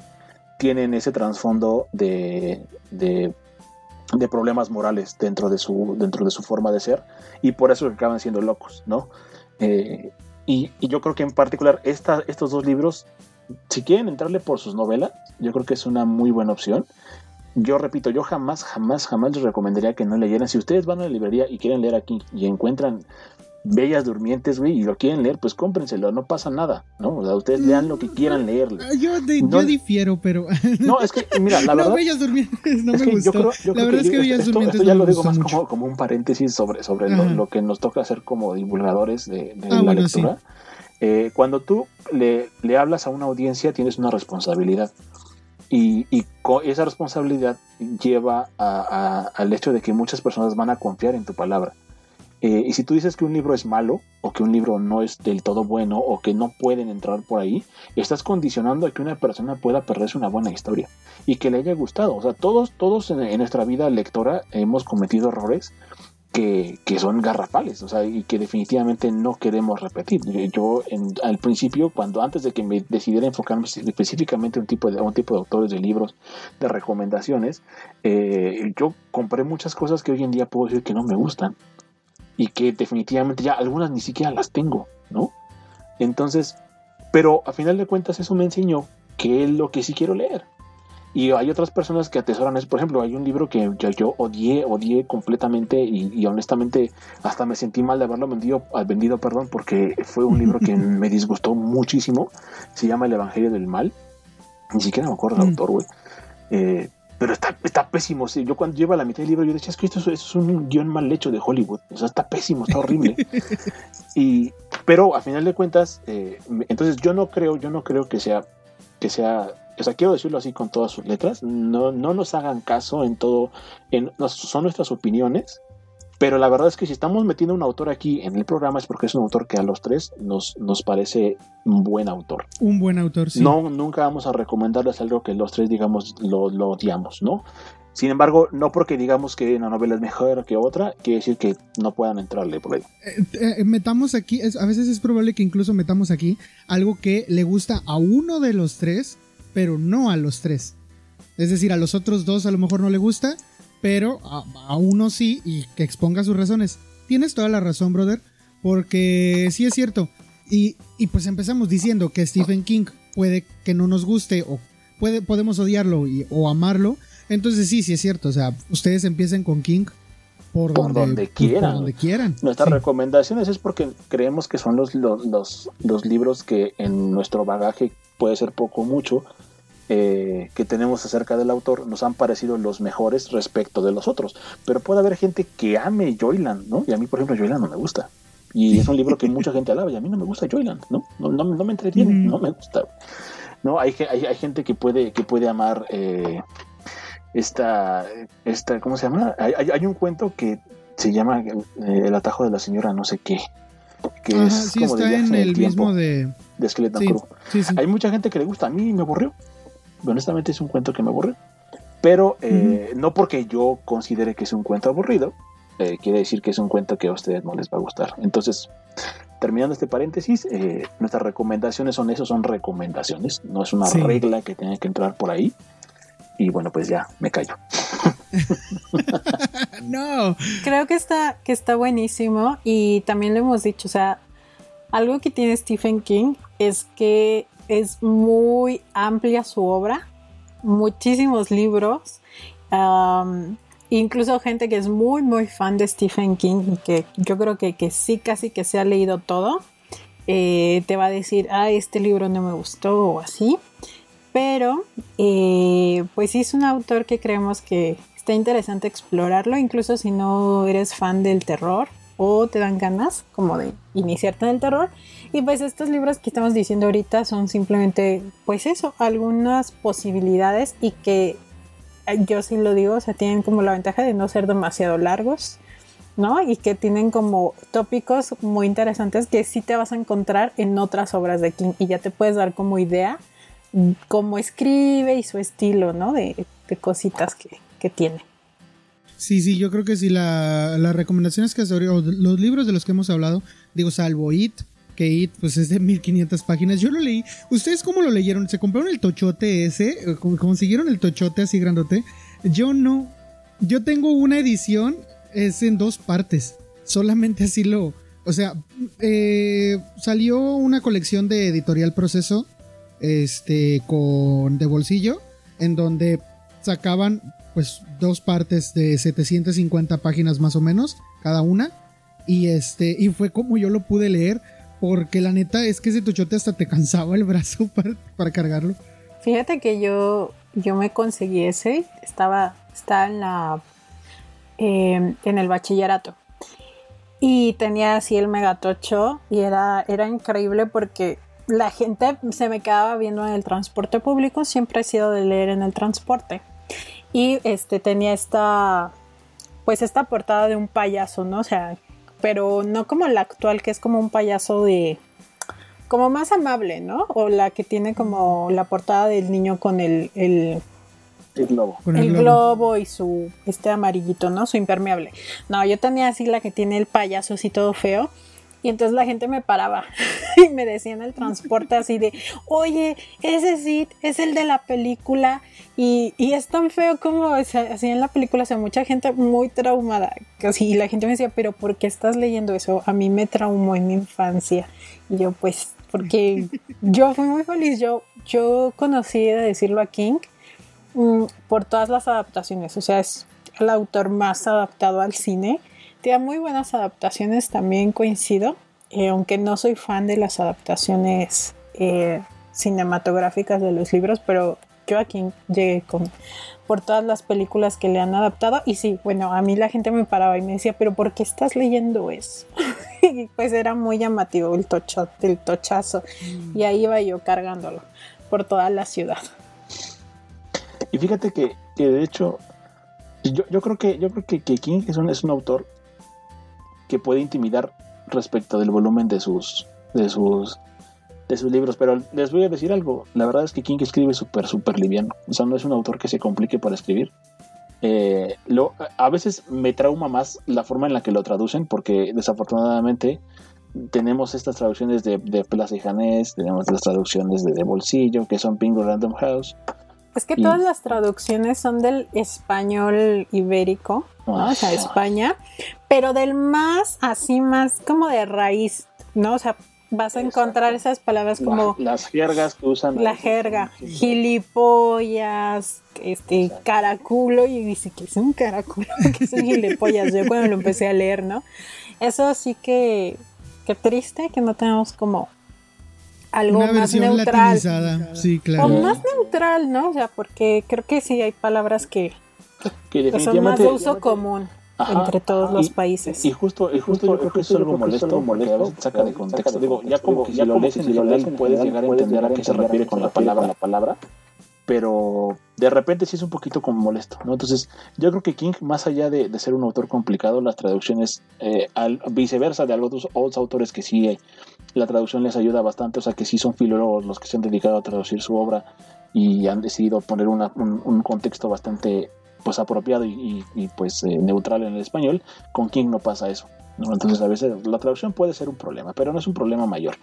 tienen ese trasfondo de, de, problemas morales dentro de, su, dentro de su forma de ser y por eso acaban siendo locos, ¿no? Eh, y, yo creo que en particular estos dos libros, si quieren entrarle por sus novelas, yo creo que es una muy buena opción yo repito, yo jamás, jamás, jamás les recomendaría que no leyeran. Si ustedes van a la librería y quieren leer aquí y encuentran Bellas Durmientes, güey, y lo quieren leer, pues cómprenselo, no pasa nada, ¿no? O sea, ustedes lean lo que quieran leer. Ah, yo, difiero, pero... No, es que, mira, la verdad... No, Bellas Durmientes no me gustó. Yo creo, la verdad es que Bellas Durmientes esto ya lo digo más como, un paréntesis sobre, sobre lo, que nos toca hacer como divulgadores de, ah, la lectura. Eh, cuando tú le, le hablas a una audiencia, tienes una responsabilidad. Y, esa responsabilidad lleva al hecho de que muchas personas van a confiar en tu palabra. Eh, y si tú dices que un libro es malo, o que un libro no es del todo bueno, o que no pueden entrar por ahí, estás condicionando a que una persona pueda perderse una buena historia y que le haya gustado. O sea, todos, todos en nuestra vida lectora hemos cometido errores que, son garrafales, o sea, y que definitivamente no queremos repetir. Yo al principio, cuando antes de que me decidiera enfocarme específicamente a un tipo de, un tipo de autores de libros, de recomendaciones, eh, yo compré muchas cosas que hoy en día puedo decir que no me gustan y que definitivamente ya algunas ni siquiera las tengo, ¿no? Entonces, pero a final de cuentas eso me enseñó que es lo que sí quiero leer. Y hay otras personas que atesoran eso. Por ejemplo, hay un libro que yo, yo odié, odié completamente y, honestamente hasta me sentí mal de haberlo vendido, vendido perdón, porque fue un libro que me disgustó muchísimo. Se llama El Evangelio del Mal. Ni siquiera me acuerdo del mm. autor, güey. Eh, pero está, está pésimo. Yo cuando lleva la mitad del libro, yo decía, es que esto es, un guion mal hecho de Hollywood. O sea, está pésimo, está horrible. y, pero a final de cuentas, eh, entonces yo no creo, yo no creo que sea, que sea o sea, quiero decirlo así con todas sus letras, no, no nos hagan caso en todo, en, son nuestras opiniones, pero la verdad es que si estamos metiendo un autor aquí en el programa es porque es un autor que a los tres nos, nos parece un buen autor. Un buen autor, sí. No, nunca vamos a recomendarles algo que los tres, digamos, lo, lo odiamos, ¿no? Sin embargo, no porque digamos que una novela es mejor que otra, quiere decir que no puedan entrarle por ahí. Eh, eh, metamos aquí, a veces es probable que incluso metamos aquí algo que le gusta a uno de los tres pero no a los tres. Es decir, a los otros dos a lo mejor no le gusta, pero a, uno sí y que exponga sus razones. Tienes toda la razón, brother, porque sí es cierto. Y, pues empezamos diciendo que Stephen King puede que no nos guste o puede, podemos odiarlo o amarlo. Entonces sí, sí es cierto. O sea, ustedes empiecen con King por, donde, quieran. Nuestras recomendaciones es porque creemos que son los, los, los libros que en nuestro bagaje puede ser poco o mucho, eh, que tenemos acerca del autor nos han parecido los mejores respecto de los otros. Pero puede haber gente que ame Joyland, ¿no? Y a mí, por ejemplo, Joyland no me gusta. Y es un libro que mucha gente alaba y a mí no me gusta Joyland, ¿no? No, no, me entretiene, no me gusta. No, hay, hay, hay, gente que puede, que puede amar eh, esta, esta, ¿cómo se llama? Hay, hay, un cuento que se llama eh, El atajo de la señora no sé qué. Que es como está en el, mismo de... De Skeleton Hay mucha gente que le gusta, a mí me aburrió. Honestamente es un cuento que me aburre. Pero eh, no porque yo considere que es un cuento aburrido, eh, quiere decir que es un cuento que a ustedes no les va a gustar. Entonces, terminando este paréntesis, eh, nuestras recomendaciones son eso, son recomendaciones, no es una regla que tenga que entrar por ahí. Y bueno, pues ya, me callo. no. Creo que está, que está buenísimo y también lo hemos dicho, o sea, algo que tiene Stephen King es que es muy amplia su obra, muchísimos libros, incluso gente que es muy, muy fan de Stephen King y que yo creo que, que sí, casi que se ha leído todo, eh, te va a decir, ah, este libro no me gustó o así. Pero, eh, pues sí es un autor que creemos que está interesante explorarlo, incluso si no eres fan del terror o te dan ganas como de iniciarte en el terror. Y pues estos libros que estamos diciendo ahorita son simplemente, pues eso, algunas posibilidades y que eh, yo sí lo digo, o sea, tienen como la ventaja de no ser demasiado largos, ¿no? Y que tienen como tópicos muy interesantes que sí te vas a encontrar en otras obras de King y ya te puedes dar como idea cómo escribe y su estilo, ¿no? De, cositas que, que tiene. Sí, sí, yo creo que sí, la, las recomendaciones que hace los libros de los que hemos hablado, digo, salvo It, pues es de 1500 páginas, yo lo leí. ¿Ustedes cómo lo leyeron? ¿Se compraron el tochote ese? ¿Consiguieron el tochote así grandote? Yo no. Yo tengo una edición, es en dos partes. Solamente así lo... O sea, eh, salió una colección de Editorial Proceso, este, con de bolsillo, en donde sacaban pues dos partes de 750 páginas más o menos, cada una. Y este, y fue como yo lo pude leer, porque la neta es que ese tochote hasta te cansaba el brazo para, cargarlo. Fíjate que yo, yo me conseguí ese, estaba, estaba en la em, en el bachillerato. Y tenía así el megatocho y era, era increíble porque la gente se me quedaba viendo en el transporte público, siempre he sido de leer en el transporte. Y este tenía esta pues esta portada de un payaso, ¿no? O sea, pero no como la actual, que es como un payaso de. como más amable, ¿no? O la que tiene como la portada del niño con el. el el globo. El, globo. y su este amarillito, ¿no? Su impermeable. No, yo tenía así la que tiene el payaso así todo feo. Y entonces la gente me paraba y me decía en el transporte así de, oye, ese sí es el de la película y, es tan feo como así en la película, o sea, mucha gente muy traumada. Así, y la gente me decía, pero ¿por qué estás leyendo eso? A mí me traumó en mi infancia. Y yo, pues, porque yo fui muy feliz. Yo, yo conocí, de decirlo a King, mm, por todas las adaptaciones. O sea, es el autor más adaptado al cine tiene muy buenas adaptaciones, también coincido, eh, aunque no soy fan de las adaptaciones eh, cinematográficas de los libros, pero yo aquí llegué con por todas las películas que le han adaptado y sí, bueno, a mí la gente me paraba y me decía, pero ¿por qué estás leyendo eso? y pues era muy llamativo el, tocho, el tochazo y ahí iba yo cargándolo por toda la ciudad. Y fíjate que, de hecho yo, yo, creo que yo creo que, King es un, es un autor que puede intimidar respecto del volumen de sus, de sus, de sus libros. Pero les voy a decir algo, la verdad es que King escribe súper, súper liviano. O sea, no es un autor que se complique para escribir. Eh, lo, a veces me trauma más la forma en la que lo traducen, porque desafortunadamente tenemos estas traducciones de, de Plaza y Janés, tenemos las traducciones de, de Bolsillo, que son Pingo Random House. Es que todas las traducciones son del español ibérico, ¿no? o sea, España, pero del más así, más como de raíz, ¿no? O sea, vas a encontrar esas palabras como las jergas que usan la jerga gilipollas este caraculo y dice que es un caraculo que es un gilipollas. Yo cuando lo empecé a leer no eso sí que qué triste que no tenemos como algo más neutral. Sí, claro. O más neutral, ¿no? O sea, porque creo que sí hay palabras que, que, son más de uso común. entre todos los países. Y justo, y justo yo creo que es algo molesto, molesto saca de contexto. Digo, ya como que si lo lees, si lo lees, puedes llegar a entender a qué se refiere con la palabra, la palabra, pero de repente sí es un poquito como molesto, ¿no? Entonces, yo creo que King, más allá de, ser un autor complicado, las traducciones, eh, al, viceversa de algunos otros autores que sí la traducción les ayuda bastante, o sea que sí son filólogos los que se han dedicado a traducir su obra y han decidido poner un, contexto bastante pues apropiado y, pues eh, neutral en el español, con King no pasa eso. Entonces a veces la traducción puede ser un problema, pero no es un problema mayor.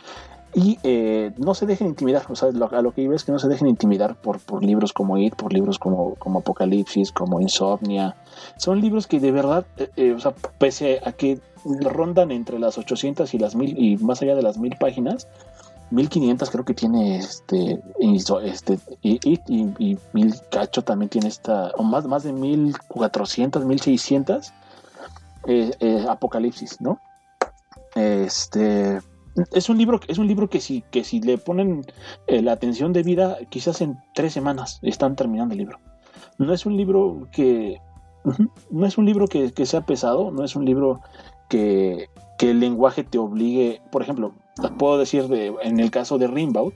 Y eh, no se dejen intimidar, o sea, a lo que iba es que no se dejen intimidar por, por libros como It, por libros como, como Apocalipsis, como Insomnia. Son libros que de verdad, eh, o sea, pese a que rondan entre las 800 y las 1000 y más allá de las 1000 páginas. 1500 creo que tiene este, este y, y, mil cacho también tiene esta o más más de 1400 1600 apocalipsis no este es un libro es un libro que si que si le ponen eh, la atención de vida quizás en tres semanas están terminando el libro. No es un libro que no es un libro que, que sea pesado no es un libro que, el lenguaje te obligue, por ejemplo, puedo decir de, en el caso de Rimbaud,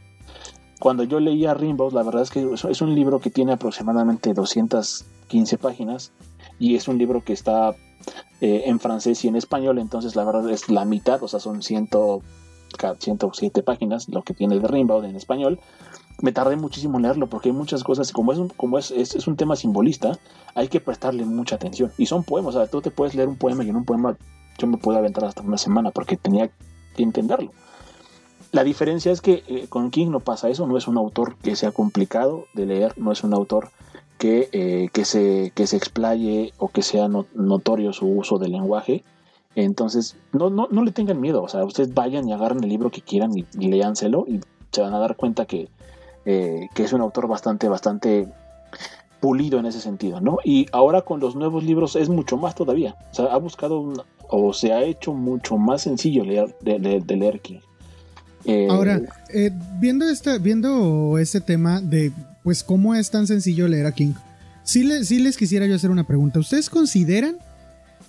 cuando yo leía Rimbaud, la verdad es que es un libro que tiene aproximadamente 215 páginas y es un libro que está eh, en francés y en español, entonces la verdad es la mitad, o sea, son 100, 107 páginas lo que tiene de Rimbaud en español. me tardé muchísimo en leerlo porque hay muchas cosas, como es un, como es, es, un tema simbolista, hay que prestarle mucha atención. Y son poemas, o sea, tú te puedes leer un poema y en un poema yo me puedo aventar hasta una semana porque tenía que entenderlo. La diferencia es que eh, con King no pasa eso, no es un autor que sea complicado de leer, no es un autor que, eh, que, se, que se explaye o que sea notorio su uso del lenguaje. Entonces, no, no, no le tengan miedo, o sea, ustedes vayan y agarren el libro que quieran y, y léanselo y se van a dar cuenta que, eh, que es un autor bastante, bastante pulido en ese sentido, ¿no? Y ahora con los nuevos libros es mucho más todavía. O sea, ha buscado o se ha hecho mucho más sencillo leer, de, leer King. Eh, ahora, viendo, este, viendo este tema de pues cómo es tan sencillo leer a King, sí, les quisiera yo hacer una pregunta. ¿Ustedes consideran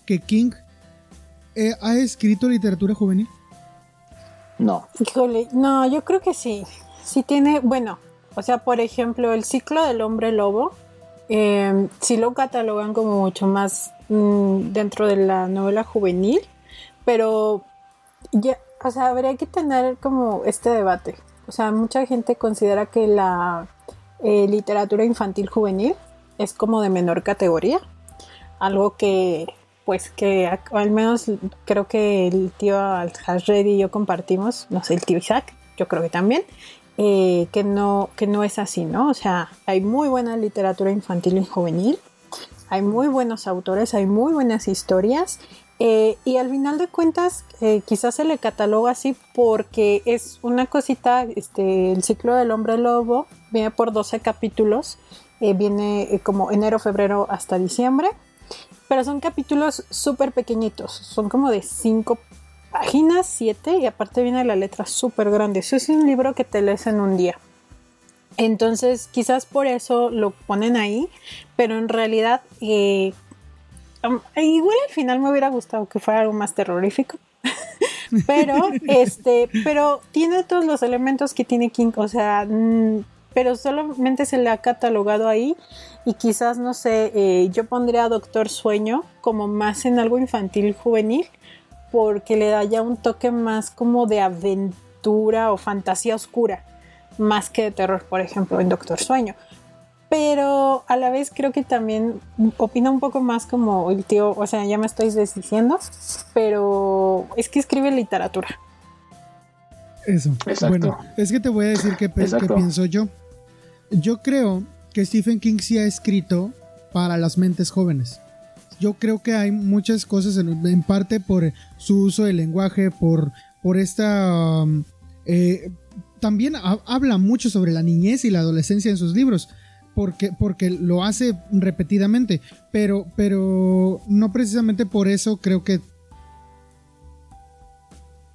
que King ha escrito literatura juvenil? No. no, yo creo que sí. Sí tiene, bueno, o sea, por ejemplo, el ciclo del hombre lobo, eh, sí lo catalogan como mucho más mm, dentro de la novela juvenil, pero ya, o sea, habría que tener como este debate. O sea, mucha gente considera que la eh, literatura infantil juvenil es como de menor categoría, algo que pues que al menos creo que el tío al y yo compartimos, no sé, el tío Isaac, yo creo que también, eh, que, no, que no es así, ¿no? O sea, hay muy buena literatura infantil y juvenil, hay muy buenos autores, hay muy buenas historias eh, y al final de cuentas eh, quizás se le cataloga así porque es una cosita, este, el ciclo del hombre lobo viene por 12 capítulos, viene como enero, febrero hasta diciembre pero son capítulos súper pequeñitos, son como de cinco páginas, siete, y aparte viene la letra súper grande. Eso es un libro que te lees en un día. Entonces, quizás por eso lo ponen ahí, pero en realidad, eh, igual al final me hubiera gustado que fuera algo más terrorífico. pero, este, pero tiene todos los elementos que tiene King, o sea, pero solamente se le ha catalogado ahí y quizás, no sé, eh, yo pondría a Doctor Sueño como más en algo infantil juvenil porque le da ya un toque más como de aventura o fantasía oscura, más que de terror, por ejemplo, en Doctor Sueño. Pero a la vez creo que también opina un poco más como el tío, o sea, ya me estoy desdiciendo, pero es que escribe literatura. Eso. Bueno, es que te voy a decir qué, qué pienso yo. Yo creo que Stephen King sí ha escrito para las mentes jóvenes. Yo creo que hay muchas cosas en, parte por su uso del lenguaje, por, por esta... Um, eh, también habla mucho sobre la niñez y la adolescencia en sus libros. Porque, porque, lo hace repetidamente, pero, pero no precisamente por eso creo que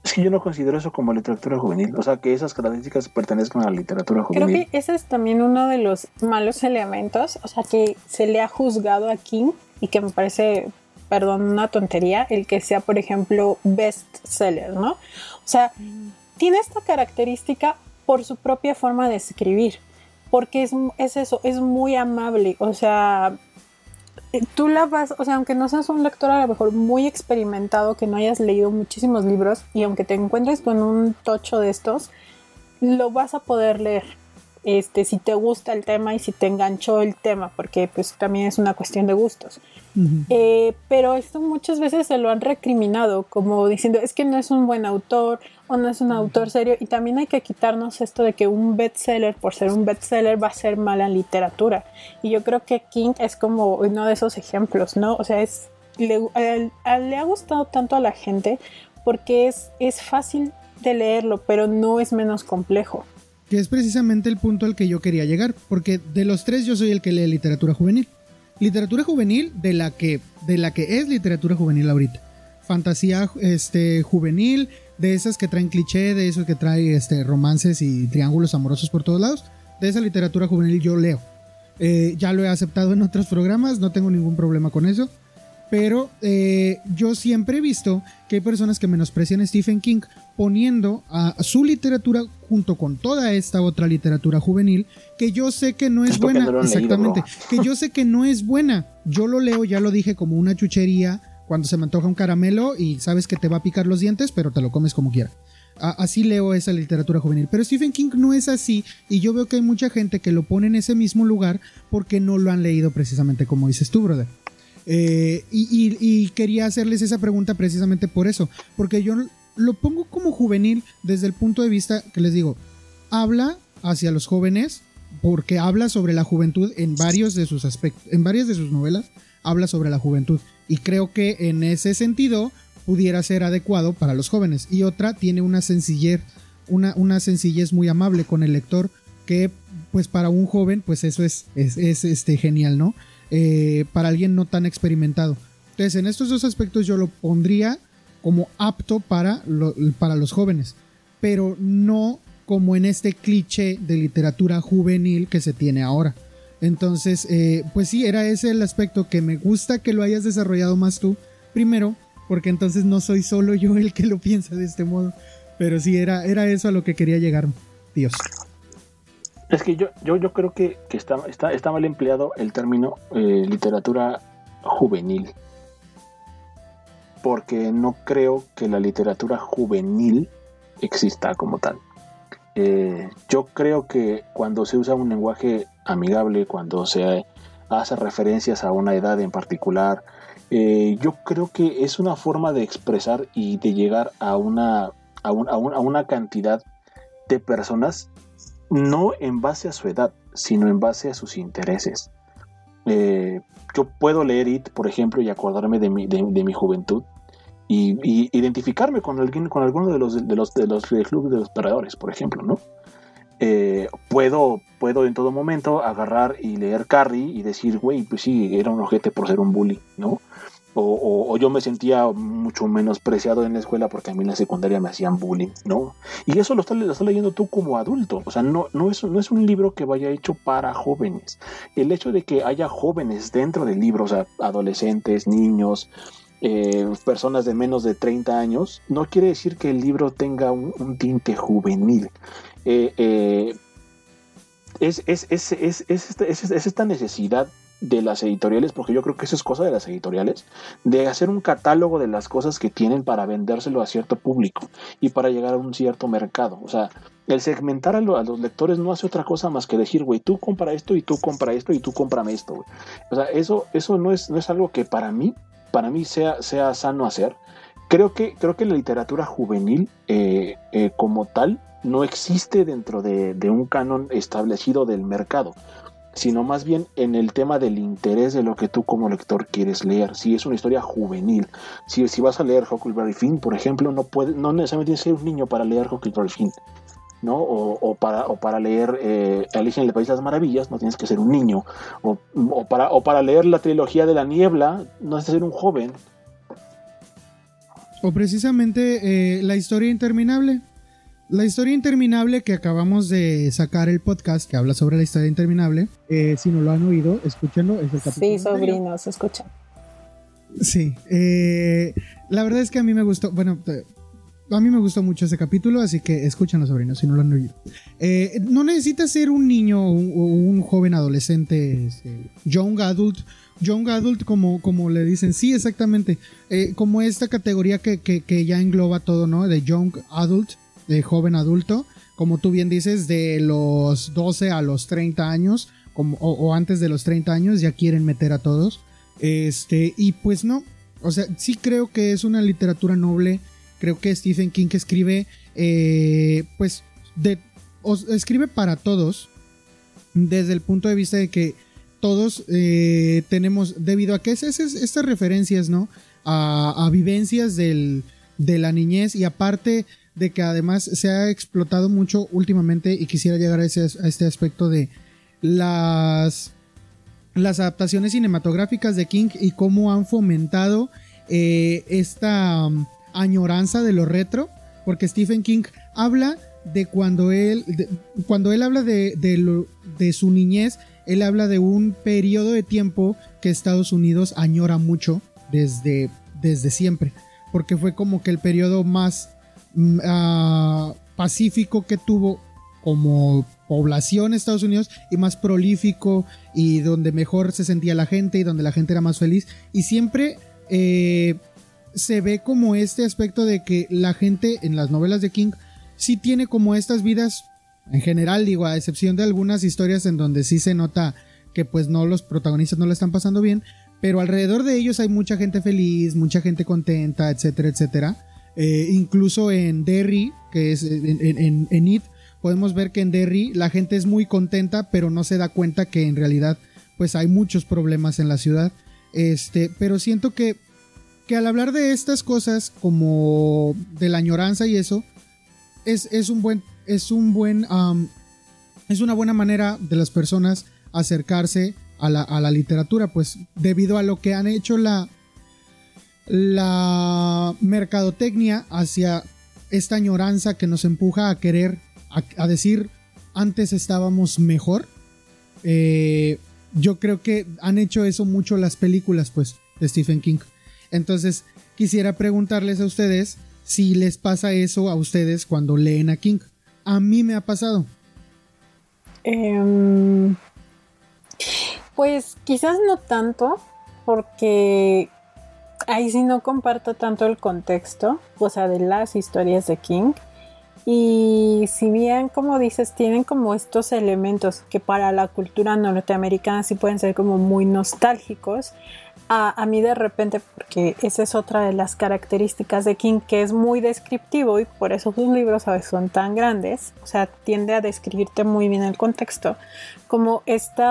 es que yo no considero eso como literatura juvenil, o sea, que esas características pertenezcan a la literatura juvenil. Creo que ese es también uno de los malos elementos, o sea, que se le ha juzgado a King y que me parece, perdón, una tontería, el que sea, por ejemplo, bestseller, ¿no? O sea, tiene esta característica por su propia forma de escribir, porque es, es eso, es muy amable, o sea, tú la vas, o sea, aunque no seas un lector a lo mejor muy experimentado, que no hayas leído muchísimos libros y aunque te encuentres con un tocho de estos, lo vas a poder leer. Este, si te gusta el tema y si te enganchó el tema, porque pues también es una cuestión de gustos. Eh, pero esto muchas veces se lo han recriminado, como diciendo, es que no es un buen autor o no es un autor serio, y también hay que quitarnos esto de que un bestseller, por ser un bestseller, va a ser mala literatura. Y yo creo que King es como uno de esos ejemplos, ¿no? O sea, es, le, ha gustado tanto a la gente porque es, es fácil de leerlo, pero no es menos complejo que es precisamente el punto al que yo quería llegar, porque de los tres yo soy el que lee literatura juvenil. Literatura juvenil de la que, de la que es literatura juvenil ahorita. Fantasía este, juvenil, de esas que traen cliché, de esos que trae este, romances y triángulos amorosos por todos lados. De esa literatura juvenil yo leo. Eh, ya lo he aceptado en otros programas, no tengo ningún problema con eso. Pero eh, yo siempre he visto que hay personas que menosprecian a Stephen King poniendo a su literatura junto con toda esta otra literatura juvenil que yo sé que no es, buena. exactamente. que yo sé que no es buena. Yo lo leo, ya lo dije, como una chuchería cuando se me antoja un caramelo y sabes que te va a picar los dientes, pero te lo comes como quiera. así leo esa literatura juvenil. Pero Stephen King no es así y yo veo que hay mucha gente que lo pone en ese mismo lugar porque no lo han leído precisamente como dices tú, brother. Eh, y, quería hacerles esa pregunta precisamente por eso, porque yo lo pongo como juvenil desde el punto de vista que les digo, habla hacia los jóvenes porque habla sobre la juventud en varios de sus aspectos, en varias de sus novelas habla sobre la juventud y creo que en ese sentido pudiera ser adecuado para los jóvenes. Y otra tiene una sencillez, una, una sencillez muy amable con el lector que pues para un joven pues eso es, es, este, genial, ¿no? Eh, para alguien no tan experimentado. Entonces en estos dos aspectos yo lo pondría como apto para, para los jóvenes, pero no como en este cliché de literatura juvenil que se tiene ahora. Entonces, eh, pues sí, era ese el aspecto que me gusta que lo hayas desarrollado más tú primero, porque entonces no soy solo yo el que lo piensa de este modo. Pero sí, era, era eso a lo que quería llegar, Dios. Es que yo, yo, yo creo que, está, está, está, mal empleado el término eh, literatura juvenil. Porque no creo que la literatura juvenil exista como tal. Eh, yo creo que cuando se usa un lenguaje amigable, cuando se hace referencias a una edad en particular, eh, yo creo que es una forma de expresar y de llegar a una, a, una cantidad de personas, no en base a su edad, sino en base a sus intereses. Eh, yo puedo leer It, por ejemplo, y acordarme de mi, de, mi juventud y, identificarme con alguien, con alguno de los de los de los clubes de los perdedores, por ejemplo, ¿no? Eh, puedo, puedo en todo momento agarrar y leer Carrie y decir, güey, pues sí, era un ojete por ser un bully, ¿no? O, yo me sentía mucho menos preciado en la escuela porque a mí en la secundaria me hacían bullying, ¿no? Y eso lo estás, leyendo tú como adulto, o sea, no, no, es, no es un libro que vaya hecho para jóvenes. El hecho de que haya jóvenes dentro del libro, o sea, adolescentes, niños, eh, personas de menos de 30 años, no quiere decir que el libro tenga un tinte juvenil. Eh, eh, es, es, esta, necesidad de las editoriales, porque yo creo que eso es cosa de las editoriales, de hacer un catálogo de las cosas que tienen para vendérselo a cierto público y para llegar a un cierto mercado. O sea, el segmentar a, los lectores no hace otra cosa más que decir, güey, tú compra esto y tú compra esto y tú cómprame esto, O sea, eso, eso no, es, no es algo que para mí, para mí sea, sea sano hacer. Creo que, creo que la literatura juvenil eh, como tal no existe dentro de, un canon establecido del mercado, sino más bien en el tema del interés de lo que tú como lector quieres leer. Si es una historia juvenil, si, vas a leer Huckleberry Finn, por ejemplo, no, necesariamente tienes que ser un niño para leer Huckleberry Finn. ¿no? O, para, leer eh, en el País de las Maravillas, no tienes que ser un niño. O, para, o para leer la trilogía de la niebla, no necesitas ser un joven. O precisamente eh, la historia interminable. La historia interminable que acabamos de sacar el podcast que habla sobre la historia interminable, eh, si no lo han oído, escúchenlo, es el capítulo. Sí, sobrinos, escuchan. Sí, eh, la verdad es que a mí me gustó, bueno, a mí me gustó mucho ese capítulo, así que escúchenlo, sobrinos, si no lo han oído. Eh, no necesitas ser un niño o un, joven adolescente, este, young adult, young adult como, como le dicen, sí, exactamente, como esta categoría que, que, que ya engloba todo, ¿no? De young adult de joven adulto, como tú bien dices, de los 12 a los 30 años, o, antes de los 30 años, ya quieren meter a todos. Este, y pues no, o sea, sí creo que es una literatura noble, creo que Stephen King escribe, eh, pues, de, escribe para todos, desde el punto de vista de que todos eh, tenemos, debido a que es, estas referencias, ¿no? A, a vivencias del, de la niñez y aparte de que además se ha explotado mucho últimamente y quisiera llegar a, ese, a este aspecto de las, las adaptaciones cinematográficas de King y cómo han fomentado eh, esta um, añoranza de lo retro, porque Stephen King habla de cuando él, cuando él habla de, de, su niñez, él habla de un periodo de tiempo que Estados Unidos añora mucho desde, desde siempre, porque fue como que el periodo más Mm, ah, pacífico que tuvo como población Estados Unidos y más prolífico y donde mejor se sentía la gente y donde la gente era más feliz y siempre eh, se ve como este aspecto de que la gente en las novelas de King sí tiene como estas vidas, en general digo, a excepción de algunas historias en donde sí se nota que pues no los protagonistas no le están pasando bien, pero alrededor de ellos hay mucha gente feliz, mucha gente contenta, etcétera, etcétera. Eh, incluso en Derry, que es en, en, It, podemos ver que en Derry la gente es muy contenta, pero no se da cuenta que en realidad pues hay muchos problemas en la ciudad. Este, pero siento que, que al hablar de estas cosas, como de la añoranza y eso, es, es un buen, es un buen, es una buena manera de las personas acercarse a la, a la literatura, pues debido a lo que han hecho la, la mercadotecnia hacia esta añoranza que nos empuja a querer, a, decir, antes estábamos mejor. Eh, yo creo que han hecho eso mucho las películas, pues, de Stephen King. Entonces, quisiera preguntarles a ustedes si les pasa eso a ustedes cuando leen a King. A mí me ha pasado. Em, pues quizás no tanto, porque ahí sí no comparto tanto el contexto, o sea, de las historias de King. Y si bien, como dices, tienen como estos elementos que para la cultura norteamericana sí pueden ser como muy nostálgicos, a, mí de repente, porque esa es otra de las características de King, que es muy descriptivo y por eso sus libros veces son tan grandes, o sea, tiende a describirte muy bien el contexto, como este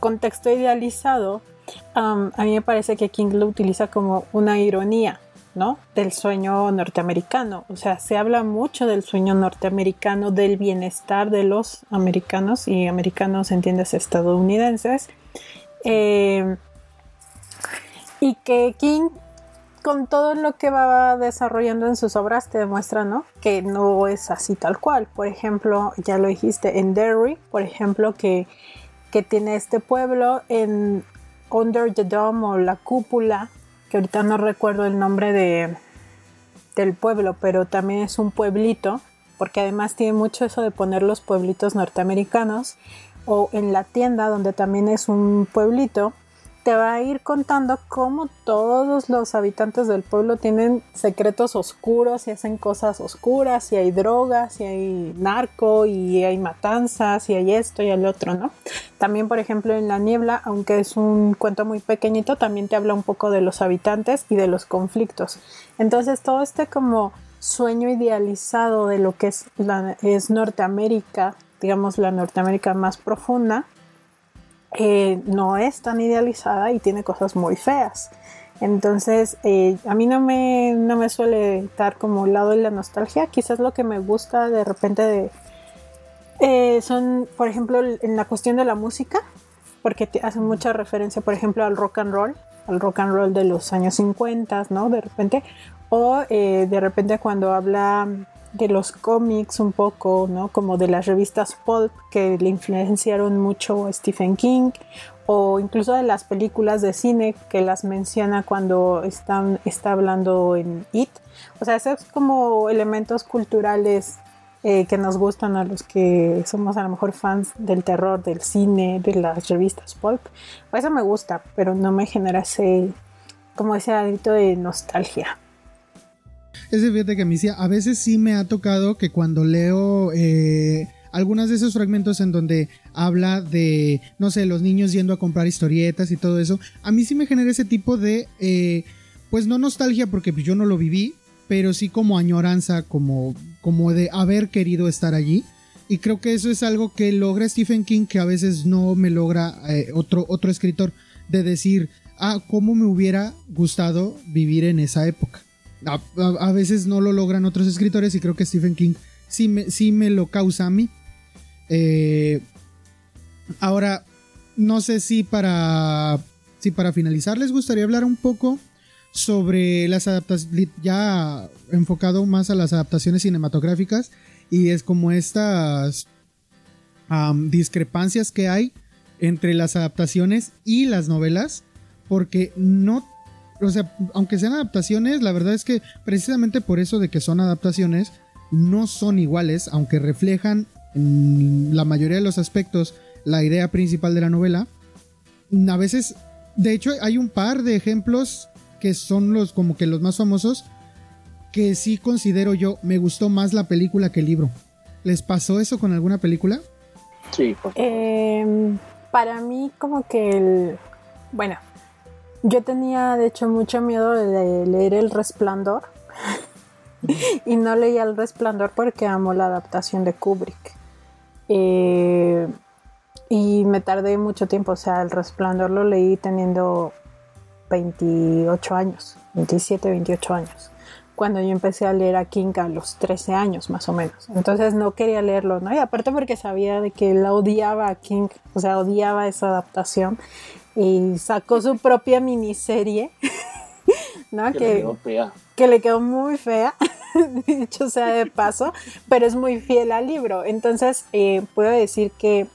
contexto idealizado a mí me parece que King lo utiliza como una ironía, ¿no? Del sueño norteamericano. O sea, se habla mucho del sueño norteamericano, del bienestar de los americanos y americanos, entiendes, estadounidenses. Eh, y que King, con todo lo que va desarrollando en sus obras, te demuestra, ¿no? Que no es así tal cual. Por ejemplo, ya lo dijiste en Derry, por ejemplo, que, que tiene este pueblo en Under the Dome o la cúpula, que ahorita no recuerdo el nombre de, del pueblo, pero también es un pueblito, porque además tiene mucho eso de poner los pueblitos norteamericanos, o en la tienda, donde también es un pueblito, te va a ir contando cómo todos los habitantes del pueblo tienen secretos oscuros y hacen cosas oscuras, y hay drogas, y hay narco, y hay matanzas, y hay esto y el otro, ¿no? También, por ejemplo, en La Niebla, aunque es un cuento muy pequeñito, también te habla un poco de los habitantes y de los conflictos. Entonces, todo este como sueño idealizado de lo que es, la, es Norteamérica, digamos la Norteamérica más profunda, eh, no es tan idealizada y tiene cosas muy feas. Entonces, eh, a mí no me, no me suele estar como lado de la nostalgia. Quizás lo que me gusta de repente eh, son, por ejemplo, en la cuestión de la música, porque te hacen mucha referencia, por ejemplo, al rock and roll, al rock and roll de los años 50, ¿no? De repente, o de repente cuando habla de los cómics un poco, ¿no? Como de las revistas pulp que le influenciaron mucho a Stephen King o incluso de las películas de cine que las menciona cuando están, está hablando en It. O sea, esos como elementos culturales eh, que nos gustan a los que somos a lo mejor fans del terror, del cine, de las revistas pulp. Eso me gusta, pero no me genera ese, como ese adito de nostalgia. Ese fíjate que me decía, a veces sí me ha tocado que cuando leo eh, algunos de esos fragmentos en donde habla de, no sé, los niños yendo a comprar historietas y todo eso, a mí sí me genera ese tipo de, eh, pues no nostalgia porque yo no lo viví, pero sí como añoranza, como, como de haber querido estar allí. Y creo que eso es algo que logra Stephen King que a veces no me logra eh, otro, otro escritor de decir, ah, cómo me hubiera gustado vivir en esa época a, veces no lo logran otros escritores y creo que Stephen King sí me, sí me lo causa a mí. Eh, ahora, no sé si para, si para finalizar les gustaría hablar un poco sobre las adaptaciones, ya enfocado más a las adaptaciones cinematográficas y es como estas discrepancias que hay entre las adaptaciones y las novelas, porque no o sea, aunque sean adaptaciones, la verdad es que precisamente por eso de que son adaptaciones, no son iguales, aunque reflejan en la mayoría de los aspectos la idea principal de la novela. A veces, de hecho, hay un par de ejemplos que son los como que los más famosos que sí considero yo, me gustó más la película que el libro. ¿Les pasó eso con alguna película? Sí, por Em, para mí como que el... Bueno, yo tenía de hecho mucho miedo de leer El Resplandor y no leía El Resplandor porque amo la adaptación de Kubrick. Eh, y me tardé mucho tiempo, o sea, El Resplandor lo leí teniendo 28 años, 27, 28 años cuando yo empecé a leer a King a los 13 años más o menos. Entonces no quería leerlo, ¿no? Y aparte porque sabía de que él odiaba a King, o sea, odiaba esa adaptación y sacó su propia miniserie, ¿no? que Que, le quedó fea. que le quedó muy fea, dicho sea de paso, pero es muy fiel al libro. Entonces eh, puedo decir que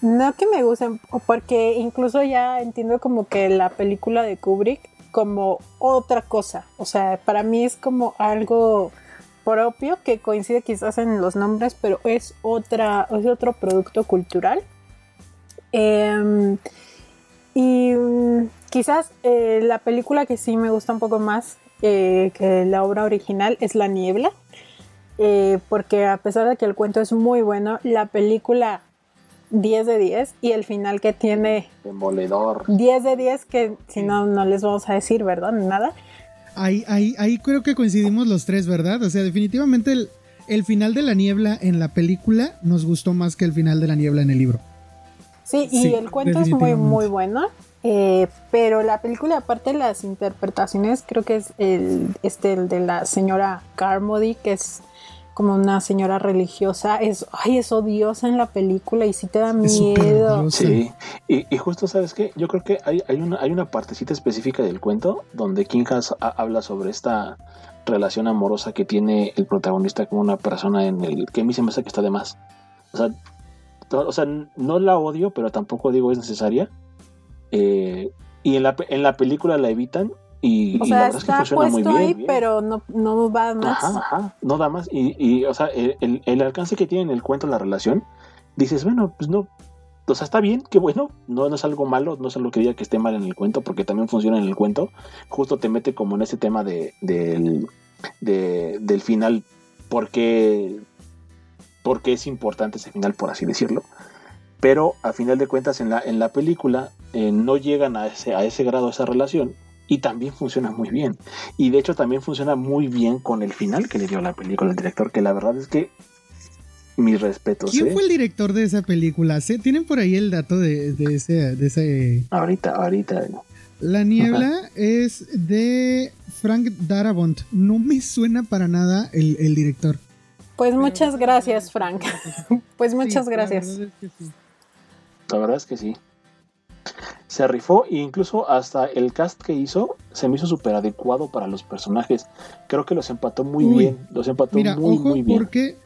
no que me gusten, porque incluso ya entiendo como que la película de Kubrick como otra cosa. O sea, para mí es como algo propio que coincide quizás en los nombres, pero es otra, es otro producto cultural. Em, y mm, quizás eh, la película que sí me gusta un poco más eh, que la obra original es La Niebla, eh, porque a pesar de que el cuento es muy bueno, la película 10 de 10 y el final que tiene Demoledor. 10 de 10 que si no, no les vamos a decir, ¿verdad? Nada. Ahí, ahí, ahí creo que coincidimos los tres, ¿verdad? O sea, definitivamente el, el final de la niebla en la película nos gustó más que el final de la niebla en el libro. Sí, y Sí, el cuento es muy, muy bueno. eh, pero la película, aparte de las interpretaciones, creo que es el, este, el de la señora Carmody, que es como una señora religiosa, es, ay, es odiosa en la película y sí te da miedo. Sí, y, y justo sabes qué, yo creo que hay, hay, una, hay una partecita específica del cuento donde King Hans ha- habla sobre esta relación amorosa que tiene el protagonista con una persona en el que a mí se me hace que está de más. O sea, o sea no la odio, pero tampoco digo es necesaria. Eh, y en la, en la película la evitan y, O y la sea, verdad es que funciona muy bien. ahí, bien. pero no, no va más. Ajá, ajá, no da más. Y, y, o sea, el, el- alcance que tiene en el cuento la relación, dices, bueno, pues no. O sea, está bien, qué bueno. No, no es algo malo, no es algo que diga que esté mal en el cuento, porque también funciona en el cuento. Justo te mete como en ese tema de, del, de- del final, porque, porque es importante ese final, por así decirlo. Pero a final de cuentas, en la, en la película eh, no llegan a ese, a ese grado esa relación. Y también funciona muy bien. Y de hecho también funciona muy bien con el final que le dio la película al director, que la verdad es que mis respetos. ¿Quién ¿eh? fue el director de esa película? ¿Se- ¿Tienen por ahí el dato de, de ese, de ese... Ahorita, ahorita. La niebla es de Frank Darabont. No me suena para nada el, el director. Pues muchas gracias, Frank. Pues Sí, muchas la gracias. verdad es que sí. La verdad es que sí. Se rifó e incluso hasta el cast que hizo se me hizo súper adecuado para los personajes. Creo que los empató muy Uy. bien. Los empató Mira, muy, ojo, muy bien. porque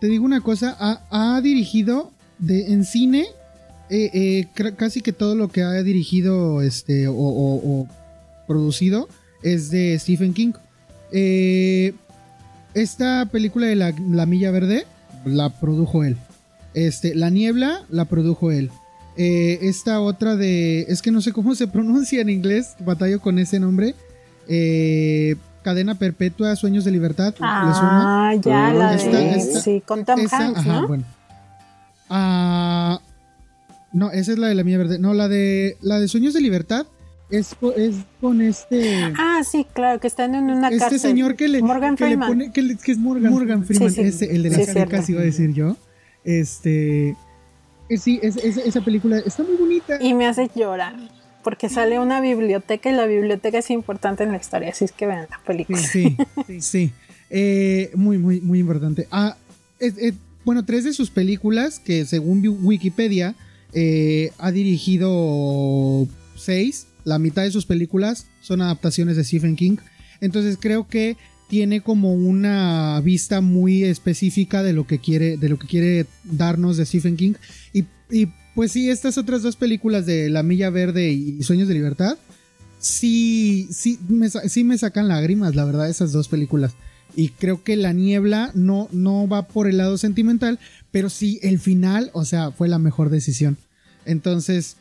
te digo una cosa, ha, ha dirigido de, en cine eh, eh, casi que todo lo que ha dirigido este o, o- o producido es de Stephen King. Eh, esta película de la, La Milla Verde la produjo él. Este, La Niebla la produjo él. Eh, esta otra de. Es que no sé cómo se pronuncia en inglés. Batallo con ese nombre. Eh, Cadena Perpetua, Sueños de Libertad. Ah, ya, la Esta- de. esta- sí, con Tom Hanks, ajá, ¿no? bueno. Ah, no, esa es la de la mía verde. No, la de la de Sueños de Libertad es, es con este Ah, sí, claro, que están en una este cárcel. señor que le, Morgan que le Freeman. pone que, le- que es Morgan, Morgan Freeman, Sí, sí. ese, el de Sí, las cierto. caritas iba a decir yo. Este eh, sí, es- es- esa película está muy bonita. Y me hace llorar. Porque sale una biblioteca y la biblioteca es importante en la historia. Así es que vean la película. Sí, sí, sí. Eh, muy, muy, muy importante. Ah, es- es- bueno, tres de sus películas, que según Wi- Wikipedia, eh, ha dirigido seis. La mitad de sus películas son adaptaciones de Stephen King. Entonces creo que tiene como una vista muy específica de lo que quiere, de lo que quiere darnos de Stephen King. Y, pues sí, estas otras dos películas de La Milla Verde y Sueños de Libertad sí, sí me, sí me sacan lágrimas, la verdad, esas dos películas. Y creo que La Niebla no, no va por el lado sentimental, pero sí el final, o sea, fue la mejor decisión. Entonces,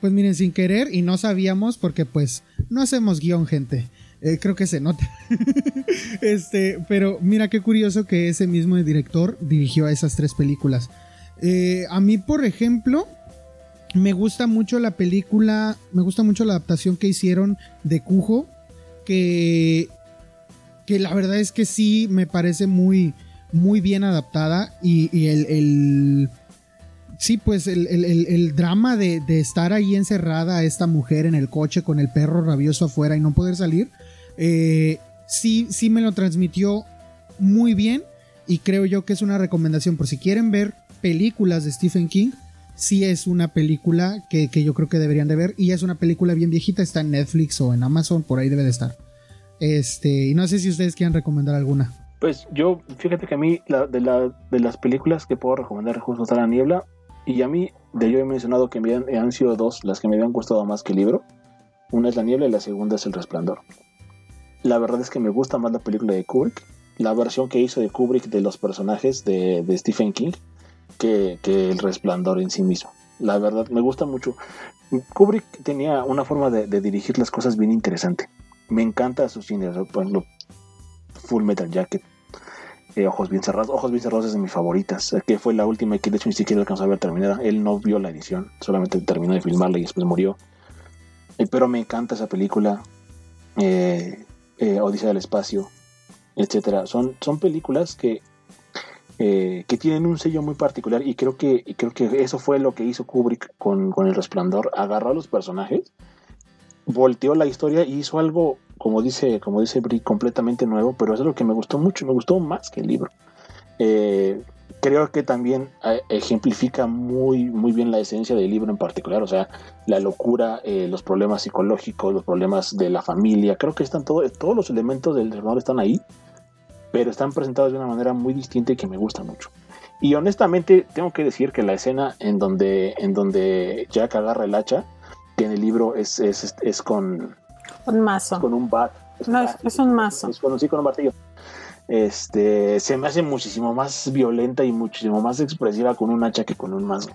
pues miren, sin querer, y no sabíamos porque pues no hacemos guion, gente. Eh, creo que se nota. este, pero mira qué curioso que ese mismo director dirigió a esas tres películas. Eh, a mí, por ejemplo, me gusta mucho la película, me gusta mucho la adaptación que hicieron de Cujo, que, que la verdad es que sí me parece muy, muy bien adaptada y, el, sí, pues el, drama de, estar ahí encerrada esta mujer en el coche con el perro rabioso afuera y no poder salir, eh, sí, sí me lo transmitió muy bien y creo yo que es una recomendación por si quieren ver películas de Stephen King, sí es una película que, yo creo que deberían de ver y es una película bien viejita, está en Netflix o en Amazon, por ahí debe de estar. Este, y no sé si ustedes quieran recomendar alguna. Pues yo, fíjate que a mí de, la, de las películas que puedo recomendar justo está La Niebla y a mí, de yo he mencionado que me han, sido dos las que me habían gustado más que el libro. Una es La Niebla y la segunda es El Resplandor. La verdad es que me gusta más la película de Kubrick, la versión que hizo de Kubrick de los personajes de, de Stephen King que, El Resplandor en sí mismo. La verdad, me gusta mucho. Kubrick tenía una forma de, dirigir las cosas bien interesante. Me encanta su cine, por ejemplo, Full Metal Jacket, eh, Ojos Bien Cerrados. Ojos Bien Cerrados es de mis favoritas, eh, que fue la última que de hecho ni siquiera alcanzó a ver terminada. Él no vio la edición, solamente terminó de filmarla y después murió. Eh, pero me encanta esa película, Odisea del Espacio, etcétera. Son, son películas que eh, que tienen un sello muy particular y creo que, creo que eso fue lo que hizo Kubrick con, El Resplandor, agarró a los personajes, volteó la historia y hizo algo, como dice, como dice Brie, completamente nuevo, pero es lo que me gustó mucho, me gustó más que el libro. Eh, creo que también eh, ejemplifica muy, muy bien la esencia del libro en particular, o sea, la locura, los problemas psicológicos, los problemas de la familia, creo que están todos los elementos del Resplandor están ahí pero están presentados de una manera muy distinta y que me gusta mucho. Y honestamente tengo que decir que la escena en donde, en donde Jack agarra el hacha, en el libro es, es, es con... Un mazo. con un bat. no, es, un mazo. Es con, sí, con un martillo. Este, se me hace muchísimo más violenta y muchísimo más expresiva con un hacha que con un mazo.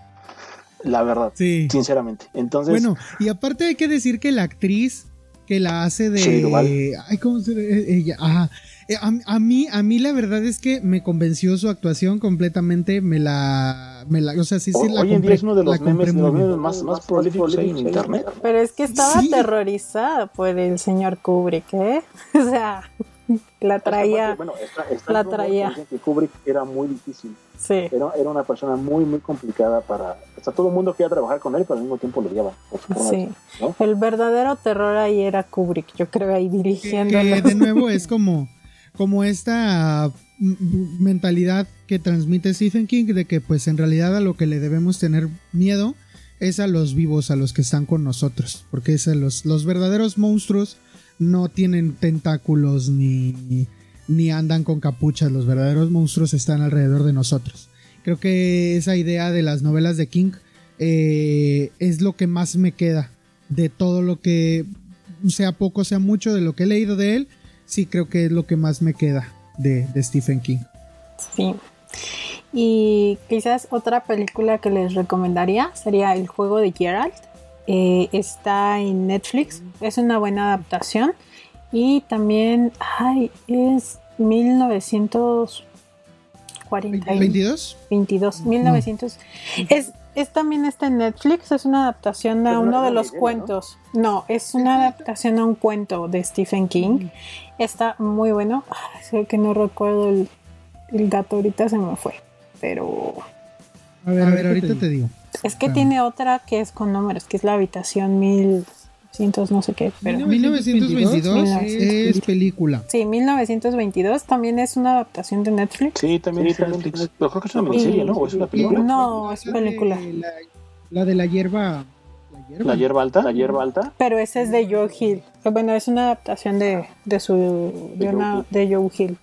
La verdad, sí. sinceramente. Entonces, bueno, y aparte hay que decir que la actriz que la hace de... Ay, ¿cómo se ella? Ajá eh, a, mí, a mí la verdad es que me convenció su actuación completamente, me la, me la o sea, sí, sí, la Hoy en día es uno de los memes, más, más prolíficos en internet. Pero es que estaba aterrorizada por el señor Kubrick, ¿eh? O sea, la traía, bueno, la traía. Que Kubrick era muy difícil. Sí. Era, era, una persona muy, muy complicada para... O sea, todo el mundo quería trabajar con él, pero al mismo tiempo lo odiaba. Sí. El verdadero terror ahí era Kubrick, yo creo, ahí dirigiendo. de nuevo es como como esta mentalidad que transmite Stephen King de que pues en realidad a lo que le debemos tener miedo es a los vivos, a los que están con nosotros, porque es los, los verdaderos monstruos no tienen tentáculos ni, ni andan con capuchas, los verdaderos monstruos están alrededor de nosotros. Creo que esa idea de las novelas de King eh, es lo que más me queda de todo lo que, sea poco, sea mucho, de lo que he leído de él sí creo que es lo que más me queda de, Stephen King. Sí. Y quizás otra película que les recomendaría sería El juego de Geralt. Eh, está en Netflix. Es una buena adaptación. Y también, ay, es 1942. 22. 22, 1900. Es, es también está en Netflix, es una adaptación a uno de los cuentos. ¿no? es una adaptación a un cuento de Stephen King. Está muy bueno. sé que no recuerdo el, el, gato, ahorita se me fue. Pero. A ver, a ver, ahorita te digo. Es que tiene otra que es con números, que es la habitación 1900, no sé qué. Pero 1922 es película. Sí, 1922 también es una adaptación de Netflix. Sí, también en Netflix. Pero creo que es una miniserie, ¿no? ¿O es una película? No, es película. La, de la hierba. ¿La hierba alta? ¿La hierba alta? Pero ese es de Joe Hill. Bueno, es una adaptación de, de su de, una, de Joe Hill.